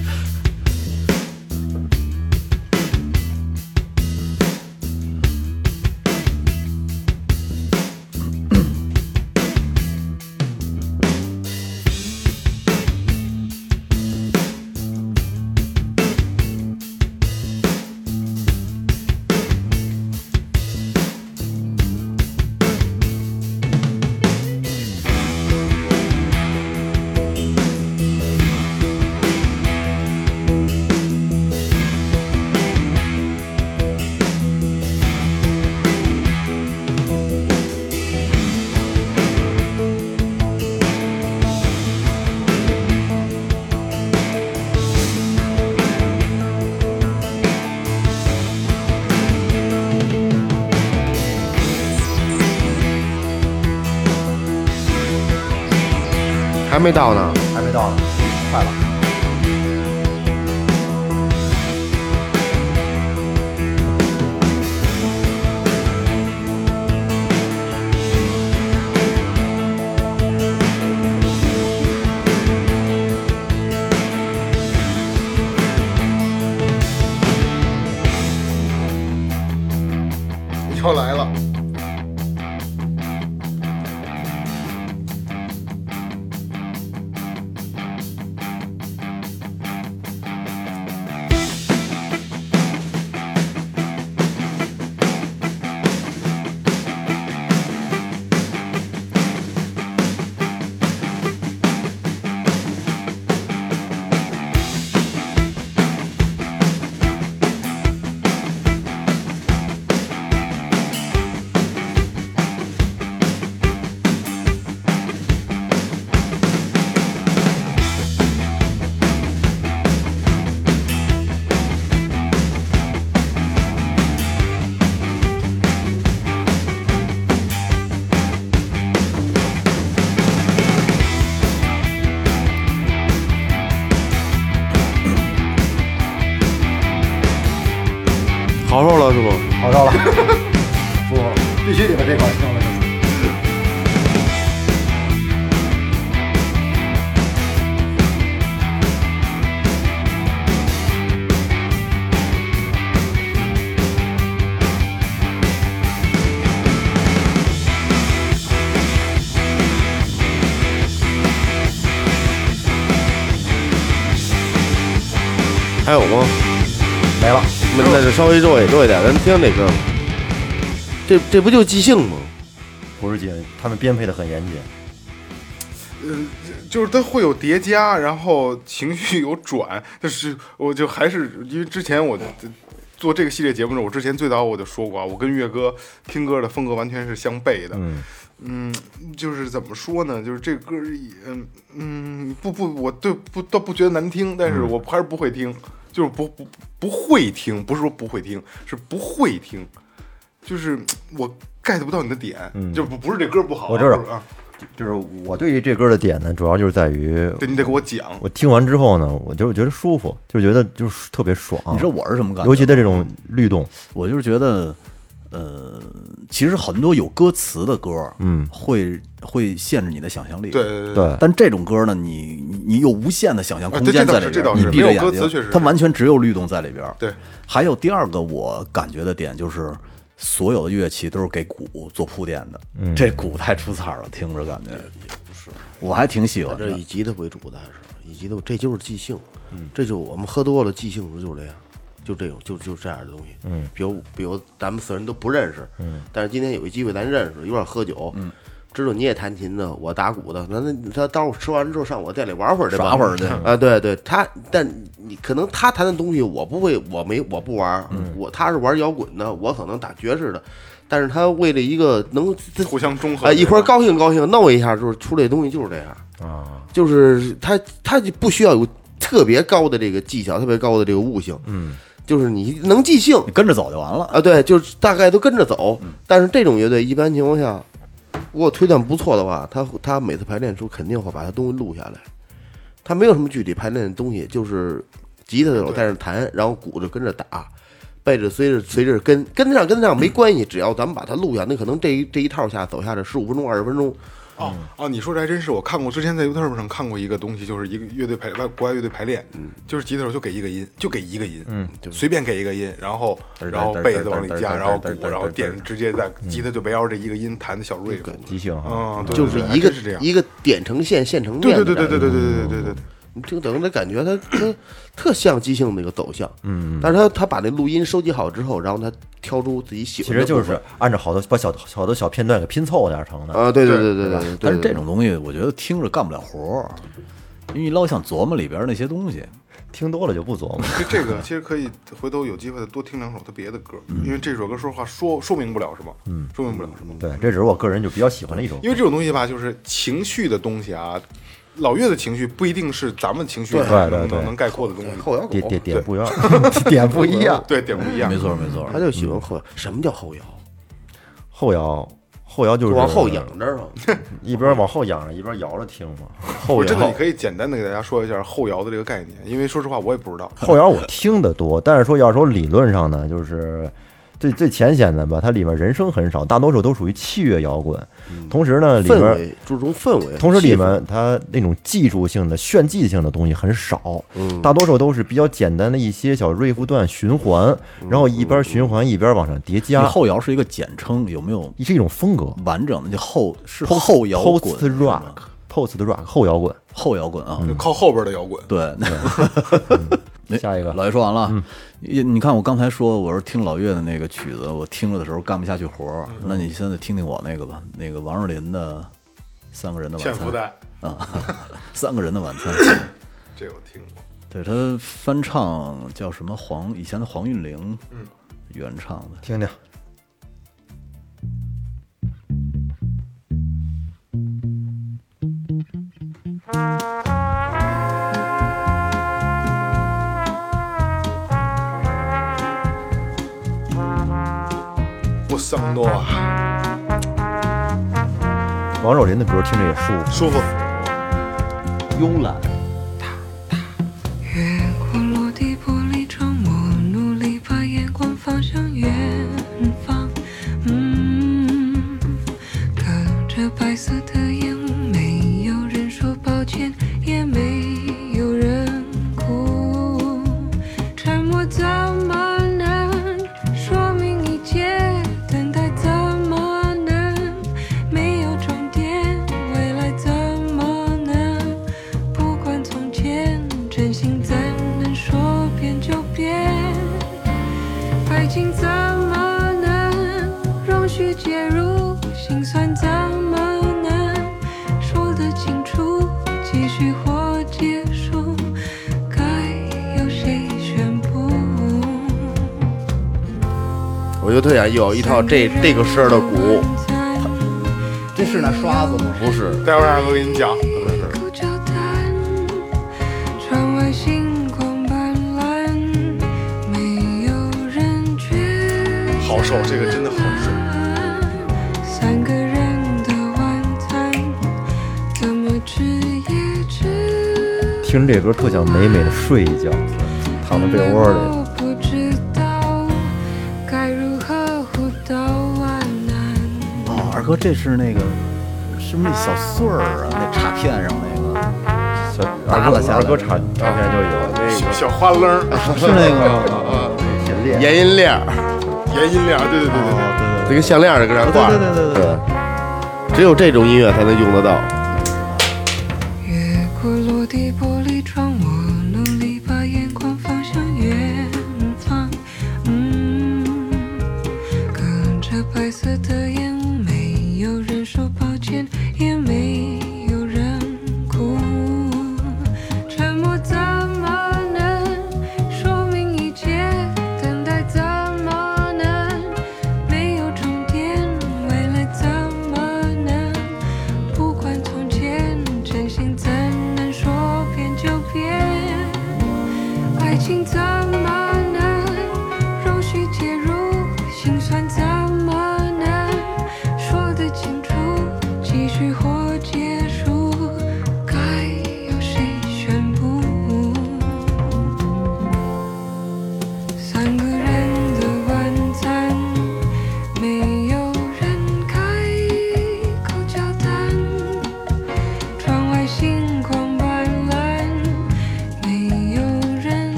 还没到呢，还有吗？没了，那那就稍微弱一弱一点，咱听这歌。这这不就即兴吗？不是姐，他们编配的很严谨。呃，就是它会有叠加，然后情绪有转，就是我就还是因为之前我做这个系列节目的时候，我之前最早我就说过啊，我跟岳哥听歌的风格完全是相悖的。嗯嗯，就是怎么说呢？就是这歌，嗯嗯，不不，我对不倒不觉得难听，但是我还是不会听，就是不不不会听，不是说不会听，是不会听，就是我 get 不到你的点，嗯就不不是这歌不好啊，我知道不是啊，就是我对于这歌的点呢，主要就是在于对你得给我讲。我听完之后呢，我就觉得舒服，就觉得就是特别爽。你知道我是什么感觉？尤其在这种律动，我就是觉得，呃，其实很多有歌词的歌，嗯。会会限制你的想象力。对对对，但这种歌呢，你你你有无限的想象空间在里边，你闭着眼睛词确实，它完全只有律动在里边。对，还有第二个我感觉的点就是，所有的乐器都是给鼓做铺垫的，嗯。这鼓太出彩了，听着感觉。也不是，我还挺喜欢的。这以吉他为主的还是以吉他，这就是即兴，嗯。这就我们喝多了即兴时就是这样，就这种就就这样的东西。嗯，比如比如咱们四人都不认识，嗯，但是今天有一机会咱认识，一块儿喝酒，嗯。知道你也弹琴的，我打鼓的，那那他待会儿吃完之后上我店里玩会儿去吧，耍会儿去啊！对对，他但你可能他弹的东西我不会，我没我不玩儿，我他是玩摇滚的，我可能打爵士的，但是他为了一个能互相中和啊，一会儿高。高兴高兴弄一下，就是出这东西就是这样，啊，就是他他就不需要有特别高的这个技巧，特别高的这个悟性，嗯，就是你能即兴你跟着走就完了。啊，对，就是大概都跟着走。但是这种乐队一般情况下，如果推断不错的话，他他每次排练的时候肯定会把他东西录下来，他没有什么具体排练的东西，就是吉他手在那弹，然后鼓着跟着打。背着随着随着跟跟得上跟得上没关系，只要咱们把它录下，那可能这一这一套下走下来十五分钟二十分钟，哦哦，你说这还真是，我看过，之前在 YouTube 上看过一个东西，就是一个乐队排外国外乐队排练，就是吉他手就给一个音，就给一个音，嗯，随便给一个音，然后然后贝斯往里加，然后鼓，然后电直接在吉他就围绕这一个音弹的小 riff，即兴，嗯，对就是一个是这样，一个点成线，线成对对对对感觉对对对对对对听等的感觉它它特像即兴那个走向，嗯，但是他他把那录音收集好之后，然后他挑出自己喜欢其实就是按照好多把小好多小片段给拼凑点成的。啊，对对对对对对，但是这种东西，我觉得听着干不了活儿，因为你老想琢磨里边那些东西。听多了就不琢磨。这这个其实可以回头有机会多听两首他别的歌，因为这首歌说实话说说明不了什么，嗯，说明不了什么。对，这只是我个人就比较喜欢的一种。因为这种东西吧，就是情绪的东西啊，老岳的情绪不一定是咱们情绪对能对对能能概括的东西，后摇点狗，点点不一样，点不一样。对点不一样，没错没错他，就喜欢后摇。什么叫后摇？后摇，后摇就是往后仰着啊，一边往后仰着，一边摇着听嘛。后我真的摇你可以简单的给大家说一下后摇的这个概念，因为说实话我也不知道。后摇我听得多，但是说要说理论上呢，就是最最浅显的吧，它里面人声很少，大多数都属于器乐摇滚。同时呢，里面注重氛围，同时里面它那种技术性的、炫技性的东西很少，嗯大多数都是比较简单的一些小 riff 段循环，然后一边循环一边往上叠加，后摇是一个简称，有没有是一种风格。完整的？就后是后摇滚 post rock 吗 post rock 后摇滚。后摇滚啊，就靠后边的摇滚，对。哎下一个老爷说完了，你你看我刚才说我是听老岳的那个曲子，我听了的时候干不下去活儿，那你现在听听我那个吧，那个王若琳的《三个人的晚餐欠福》袋，啊，三个人的晚餐，这我听过。对他翻唱叫什么黄以前的黄韵玲，嗯原唱的。听听，不桑多啊，王若琳的歌听着也舒服。舒服。慵懒，有一套这这个声儿的鼓，这是那刷子吗？不是待会儿让我给你讲。苦交谈，窗外星光斑斓，没有人觉好瘦，这个真的好瘦。三个人的晚餐，怎么吃也吃。听这歌特想美美的睡一觉，躺在被窝里。哥，这是那个是不是那小穗儿啊？那插片上那个小二哥二哥插照片就有那小小花楞儿，是那个吗？个铁链，延音链儿，延音量，对对对对对。哦这个项链儿搁那儿挂着，对对对对对只有这种音乐才能用得到。越过落地玻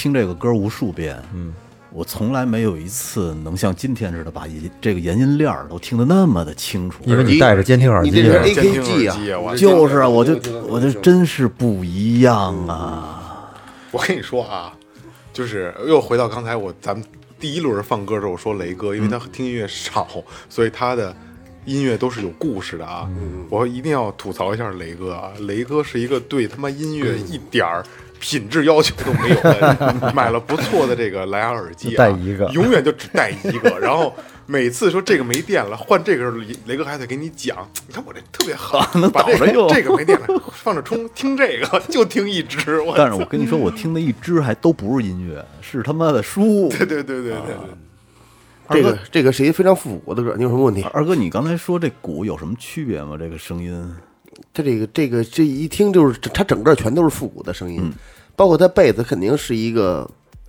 听这个歌无数遍，嗯，我从来没有一次能像今天似的把一这个延音链儿都听得那么的清楚。因为你戴着监听耳机你这是，AKG 监听耳机啊就是啊，我就我就真是不一样啊！我跟你说啊，就是又回到刚才我咱们第一轮放歌的时候，我说雷哥，因为他听音乐少，所以他的音乐都是有故事的啊。我一定要吐槽一下雷哥啊，雷哥是一个对他妈音乐一点儿。品质要求都没有的人，买了不错的这个蓝牙耳机、啊，带一个永远就只带一个。然后每次说这个没电了，换这个时候，雷雷哥还得给你讲，你看我这特别好，能把这倒着用 这个没电了，放着充，听这个就听一支。我但是我跟你说，我听的一支还都不是音乐，是他妈的书。对对对对对对。这个这个是一非常复古的歌，你有什么问题？二哥，你刚才说这鼓有什么区别吗？这个声音，它这个这个这一听就是它整个全都是复古的声音，包括它被子肯定是一个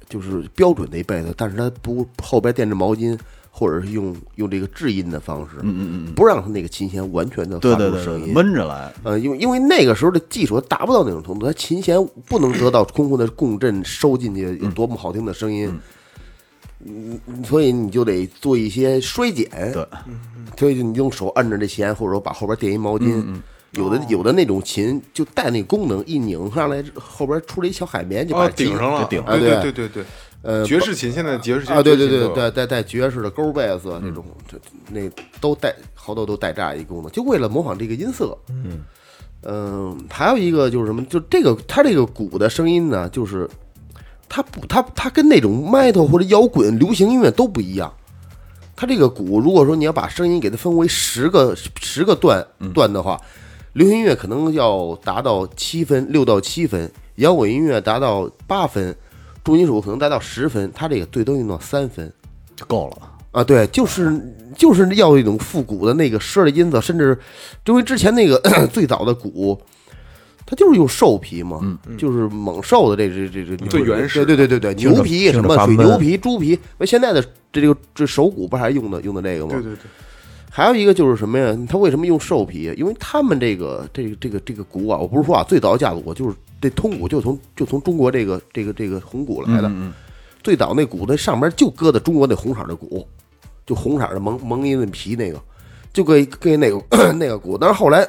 就是标准的一被子，但是它不后边垫着毛巾，或者是用用这个制音的方式，嗯嗯嗯，不让它那个琴弦完全的对发对对对，出声音，闷着来。呃，因为因为那个时候的技术达不到那种程度，它琴弦不能得到 充分的共振收进去有多么好听的声音，嗯，所以你就得做一些衰减，对，所以你用手按着这弦，或者说把后边垫一毛巾。有的有的那种琴就带那功能，一拧上来后边出来一小海绵，就把哦，顶上了，顶对啊对对对对，呃爵士琴现在爵士琴啊，对对对爵士琴都有对，带带爵士的勾贝斯那种，这那都带好多都带这样一功能，就为了模仿这个音色。嗯。还有一个就是什么，就这个它这个鼓的声音呢，就是它不它它跟那种 metal 或者摇滚、流行音乐都不一样。它这个鼓，如果说你要把声音给它分为十个十个段段的话，流行音乐可能要达到七分，六到七分；摇滚音乐达到八分，重金属可能达到十分，它这个最多用到三分就够了。啊。对，就是就是要一种复古的那个声儿的音色，甚至因为之前那个 最早的鼓，它就是用兽皮嘛，就是猛兽的这这这这最原始对对对对对，牛皮什么水牛皮、猪皮，那现在的这这个这手鼓不还用的用的这个吗？对对对，还有一个就是什么呀？他为什么用兽皮？因为他们这个这个这个这个鼓啊，我不是说啊，最早的架鼓就是这通鼓就从就从中国这个这个这个红鼓来的。最早那鼓它上面就搁的中国那红色的鼓，就红色的蒙蒙一那皮那个，就搁搁那个 那个鼓。但是后来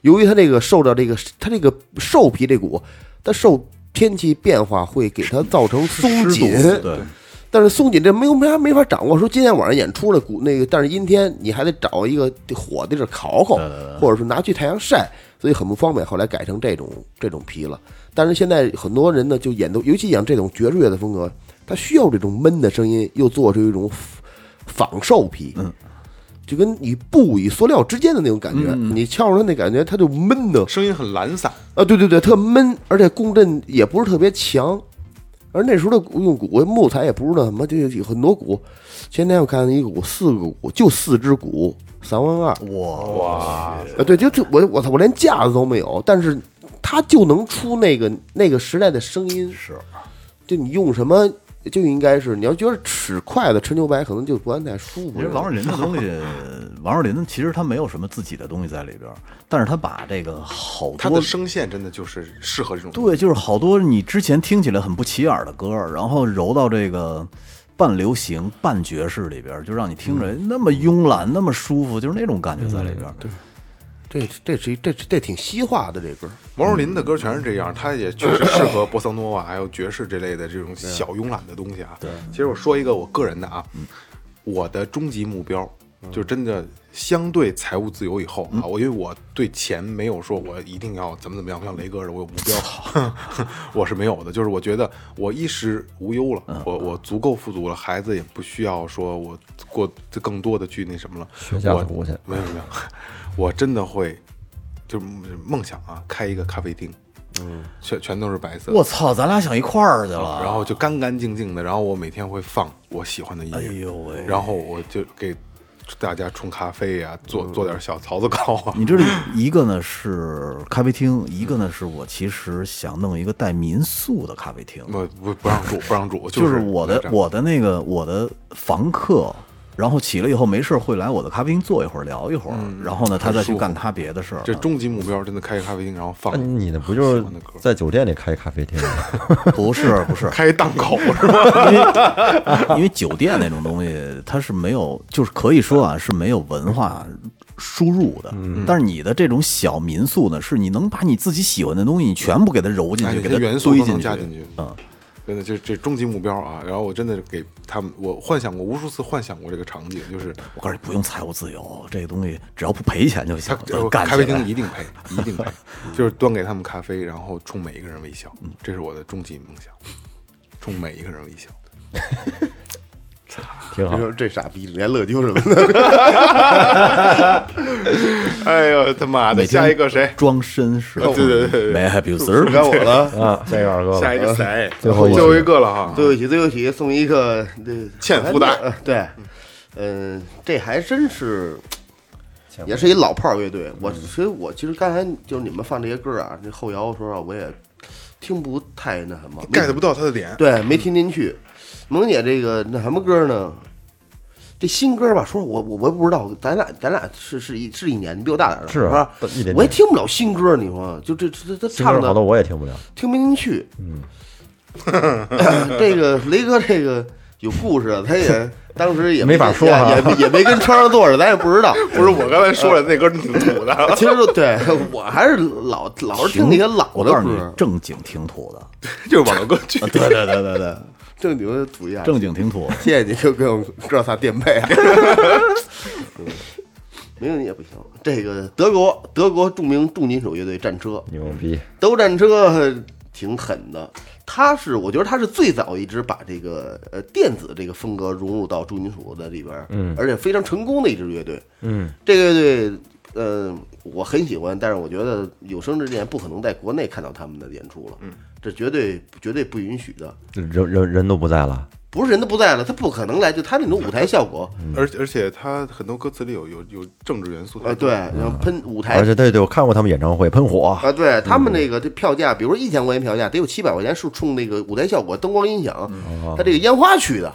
由于它这个受到这个它这个兽皮这鼓，它受天气变化会给它造成松紧，对，但是松紧这没有没法没法掌握。说今天晚上演出了鼓那个，但是阴天你还得找一个火在这烤烤，或者是拿去太阳晒，所以很不方便。后来改成这种这种皮了。但是现在很多人呢，就演奏，尤其演这种爵士乐的风格，他需要这种闷的声音，又做出一种仿兽皮，嗯，就跟你布与塑料之间的那种感觉，你敲着它那感觉，它就闷的声音很懒散，啊，对对对，特闷，而且共振也不是特别强。而那时候的用鼓木材也不是那什么，就有很多鼓。前天我看一个鼓，四个鼓，就四只鼓，三万二。哇，啊，对，就就我我操，我连架子都没有，但是它就能出那个那个时代的声音。是，就你用什么就应该是你要觉得吃筷子吃牛排可能就不按太舒服其实。王若琳的 东西，王若琳其实他没有什么自己的东西在里边，但是他把这个好多他的声线真的就是适合这种。对，就是好多你之前听起来很不起眼儿的歌，然后揉到这个半流行、半爵士里边，就让你听着那么慵懒、那么舒服，就是那种感觉在里边儿。对，这这是一这这挺西化的这歌，毛若琳的歌全是这样，他也确实适合波桑诺瓦还有爵士这类的这种小慵懒的东西啊。对，其实我说一个我个人的啊，我的终极目标就真的相对财务自由以后啊，我因为我对钱没有说我一定要怎么怎么样，像雷哥似的，我有目标，我是没有的。就是我觉得我衣食无忧了，我我足够富足了，孩子也不需要说我过更多的去那什么了，学家我图去没有没有，我真的会就是梦想啊，开一个咖啡厅，嗯，全全都是白色，我操，咱俩想一块儿去了。然后就干干净净的，然后我每天会放我喜欢的音乐，哎呦喂。然后我就给大家冲咖啡呀、做做点小槽子糕啊，你这里一个呢是咖啡厅，一个呢是我其实想弄一个带民宿的咖啡厅，不不不让住，不让住，就是是我的我的那个我的房客，然后起了以后没事会来我的咖啡厅坐一会儿聊一会儿，然后呢他再去干他别的事儿。这终极目标真的开个咖啡厅，然后放那你那不就是欢的歌在酒店里开咖啡厅吗？不是不是，开一档口是吧？因为 因为酒店那种东西，它是没有，就是可以说啊是没有文化输入的。嗯但是你的这种小民宿呢，是你能把你自己喜欢的东西，你全部给它揉进哎，去，给它这些元素堆进去。都能加进去，嗯，真的这这终极目标啊！然后我真的是给他们，我幻想过无数次，幻想过这个场景，就是我告诉你，不用财务自由，这个东西只要不赔钱就行他。干咖啡厅一定赔，一定赔，就是端给他们咖啡，然后冲每一个人微笑，这是我的终极梦想，冲每一个人微笑。挺好你。说这傻逼连乐丢什么的，哎呦他妈的！下一个谁？装绅士，对对对对没 happy sir，该我了。啊，下一个二哥下一，个谁？最后一最后一个了哈。最后一题，最后一题送一个这欠福袋呃对，嗯，这还真是，也是一老炮儿乐队。我所以，我其实刚才就是你们放这些歌啊，这后摇的时候啊，我也听不太那什么 get 不到他的点，对，没听进去。萌姐这个那什么歌呢？这新歌吧，说我我我也不知道，咱俩咱俩是是一是一年，你比我大点儿的，是啊吧一点点？我也听不了新歌，你说就这这这唱的好多我也听不了。听不进去。嗯，这个雷哥这个有故事，他也 当时也没法说啊也也也没跟车上坐着，咱也不知道。不是我刚才说了，那歌挺土的。其实对我还是老老是听那些老的歌，，正经挺土的，就是网络歌曲。对对对对对，正经的土一下。正经挺土。谢谢你给给我这仨垫背。嗯 没有你也不行。这个德国德国著名重金属乐队战车，牛逼！都战车挺狠的。他是我觉得他是最早一支把这个呃电子这个风格融入到重金属的里边，嗯，而且非常成功的一支乐队。嗯，这个乐队，呃，我很喜欢，但是我觉得有生之年不可能在国内看到他们的演出了，嗯，这绝对绝对不允许的。人人人都不在了，不是人都不在了，他不可能来，就他那种舞台效果，而而且他很多歌词里有有有政治元素。呃，对，然后喷舞台。而且对对，我看过他们演唱会，喷火，啊，对他们那个这票价，比如说一千块钱票价，得有七百块钱是冲那个舞台效果、灯光音响，他这个烟花去的，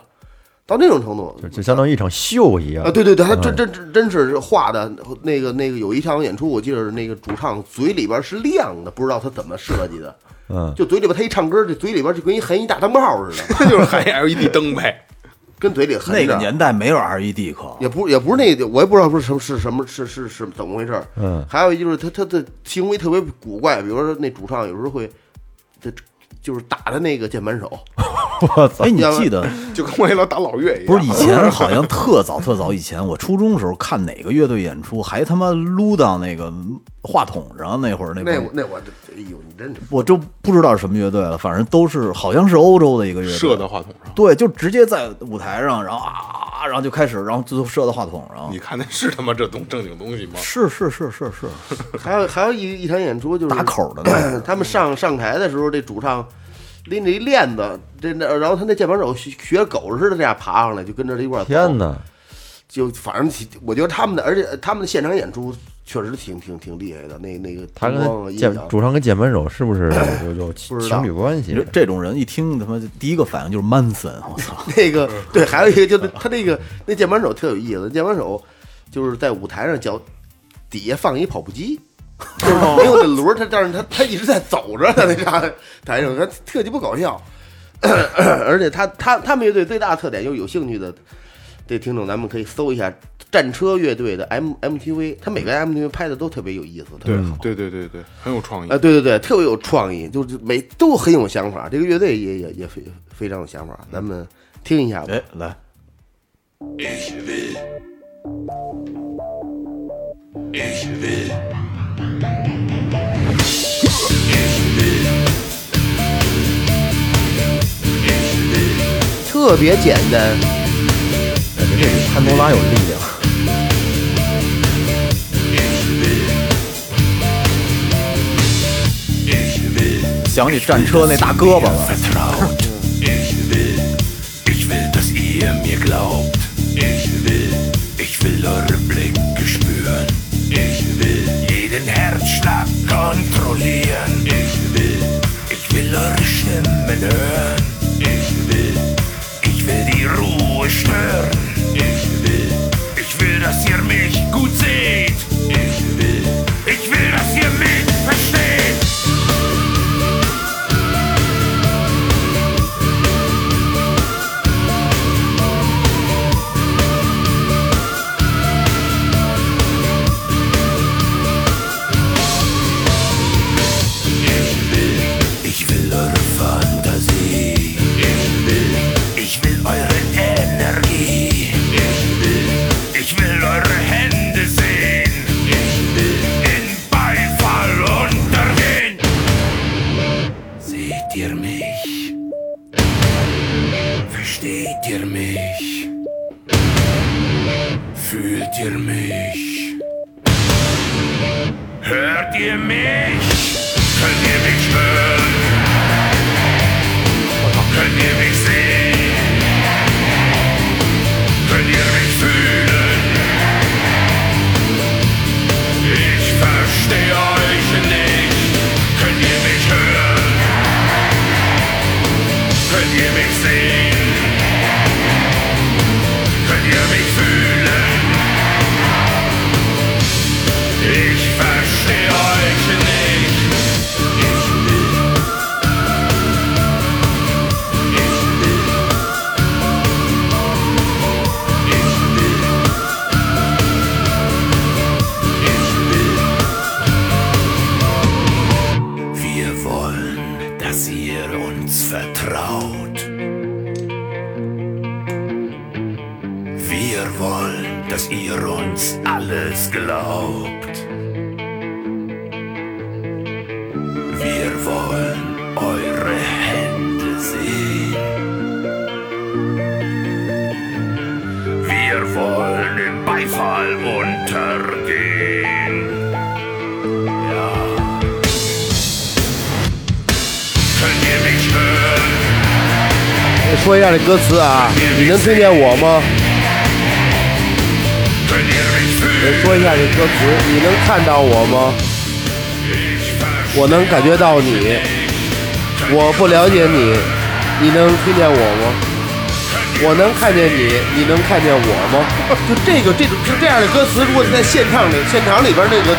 到那种程度就就相当于一场秀一样啊！对对对，他真真真真是画的，那个那个有一场演出，我记得那个主唱嘴里边是亮的，不知道他怎么设计的，嗯，就嘴里边他一唱歌，这嘴里边就跟一含一大灯泡似的，就是含 LED 灯呗。跟嘴里含着那个年代没有 LED 可，也不也不是那个，我也不知道是什么是什么是是是怎么回事。嗯还有一就是他他的行为特别古怪，比如说那主唱有时候会，这就是打他那个键盘手，我操哎，，你记得 就跟我一老打老岳一样。不是以前好像特早特早以前，我初中时候看哪个乐队演出，还他妈撸到那个话筒上，那会儿那那那我这哎呦，你真是我就不知道是什么乐队了，反正都是好像是欧洲的一个乐队，射到话筒上，对，就直接在舞台上，然后啊，然后就开始，然后最后射到话筒上你。看那是他妈这东正经东西吗？是是是是是，还有还有一一场演出就是打口的那 他们上上台的时候，这主唱拎着一链子，这那然后他那键盘手学学狗似的这样爬上来，就跟着他一块儿。天哪！就反正我觉得他们的，而且他们的现场演出确实挺挺挺厉害的。那那个他跟键主唱跟键盘手是不是有 有情侣关系？这种人一听他妈第一个反应就是 Manson，我操！那个对，还有一个就是他那个那键盘手特有意思，键盘手就是在舞台上脚底下放一跑步机。就 是没有那轮儿，他但是他他一直在走着，他那啥台上，他特鸡巴搞笑。而且他他他们乐队最大的特点，就是有兴趣的这听众，咱们可以搜一下战车乐队的 M MTV，他每个 MTV 拍的都特别有意思，特别好。对对对对，很有创意啊，。对对对，特别有创意，就是每都很有想法。这个乐队也也也非非常有想法，咱们听一下吧。哎，来，特别简单，感觉这比潘多拉有力量。想起战车那大胳膊了。Ich will, ich will, dass Neuschwer. Ihr mich? Könnt ihr mich hören? 歌词啊，你能听见我吗 fühlen? 说一下这歌词，你能看到我吗？我能感觉到你，我不了解你，你能听见我吗？我能看见你，你能看见我吗？就这个这种就这样的歌词，如果你在现场里现场里边那个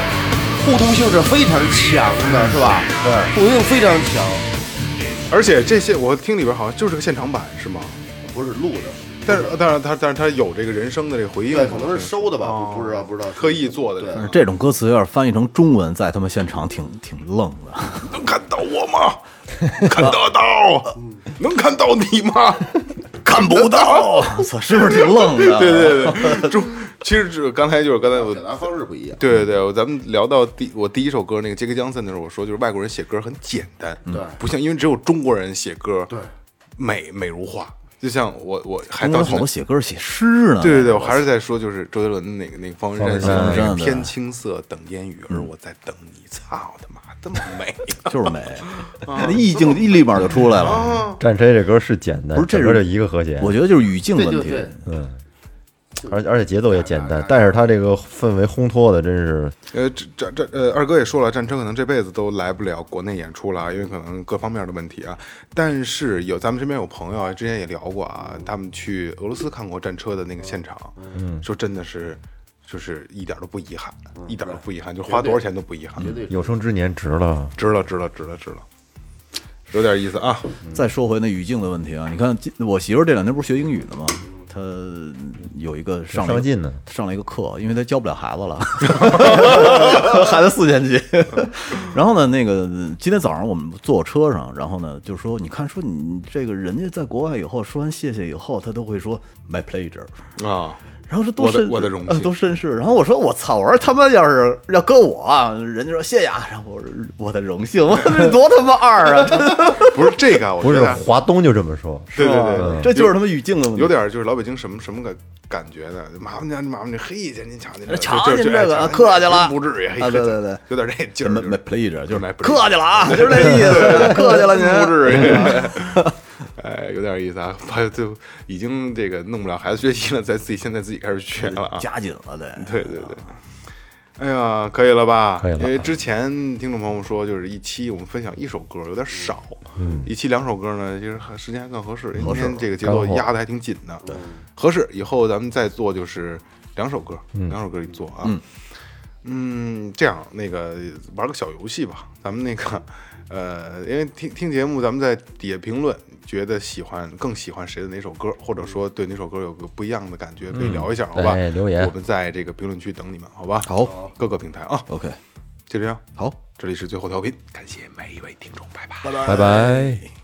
互动性是非常强的，是吧？对，互动性非常强，而且这些我听里边好像就是个现场版，是吗？不是录的，但是但是他但是他有这个人声的这个回应对，可能是收的吧，哦不不知道不知道，特意做的。但是这种歌词要是翻译成中文，在他们现场挺挺愣的。能看到我吗？看得到，能看到你吗？看不到。我操，是不是挺愣的？对对对，中其实这刚才就是刚才我表达方式不一样。对对对，我咱们聊到第我第一首歌那个杰克江森的时候，我说就是外国人写歌很简单，对不像因为只有中国人写歌，对，美美如画。就像我我还到现在多写歌写诗呢。对对对，我还是在说，就是周杰伦的那个那个方文山写的天青色等烟雨，而我在等你。操他妈，这么美 就是美，那意境一立马就出来了。啊！战车这歌是简单，不是这是一个和弦。我觉得就是语境问题。嗯，而而且节奏也简单，但是他这个氛围烘托的真是呃，这这这呃，二哥也说了，战车可能这辈子都来不了国内演出了啊，因为可能各方面的问题啊。但是有咱们身边有朋友啊，之前也聊过啊，他们去俄罗斯看过战车的那个现场，嗯，说真的是就是一点都不遗憾，一点都不遗憾，就花多少钱都不遗憾，绝对有生之年值了。值了，值了，值了，值了，有点意思啊。再说回那语境的问题啊，你看今我媳妇这两天不是学英语的吗？她有一个上上进呢上了一个课，因为他教不了孩子了，孩子四年级。然后呢，那个今天早上我们坐车上，然后呢就说，你看说你这个人家在国外以后说完谢谢以后，他都会说 my pleasure。啊，然后说多绅，我的荣幸呃都绅士。然后我说我操，我说他妈要是要搁我啊，人家说谢谢啊，然后我说我的荣幸，我这 多他妈二啊，不是这个，我不是华东就这么说，对对对对，这就是他妈语境的问题。有点就是老北京什么什么个感觉呢？麻烦您，麻烦您，嘿，您您瞧您这个，瞧您这个哎客气了不至于，嘿啊对对对，有点这劲儿是 my pleasure 就是买客气了啊，就是这意思，客气了您。不至于。哎，有点意思啊，他 就已经这个弄不了孩子学习了，在自己现在自己开始学了啊。加紧了得。对对对，哎呀，可以了吧？可以了因为之前听众朋友说，就是一期我们分享一首歌有点少，嗯，一期两首歌呢，其实还时间还更合适。因为今天这个节奏压的还挺紧的，对，合适。以后咱们再做就是两首歌，两首歌一做啊。嗯嗯，这样那个玩个小游戏吧，咱们那个呃，因为听听节目，咱们在底下评论，觉得喜欢更喜欢谁的哪首歌，或者说对哪首歌有个不一样的感觉，可以聊一下，好吧？哎留言我们在这个评论区等你们，好吧？好各个平台啊，，OK，就这样。好，这里是最后调频，感谢每一位听众，拜拜。拜拜。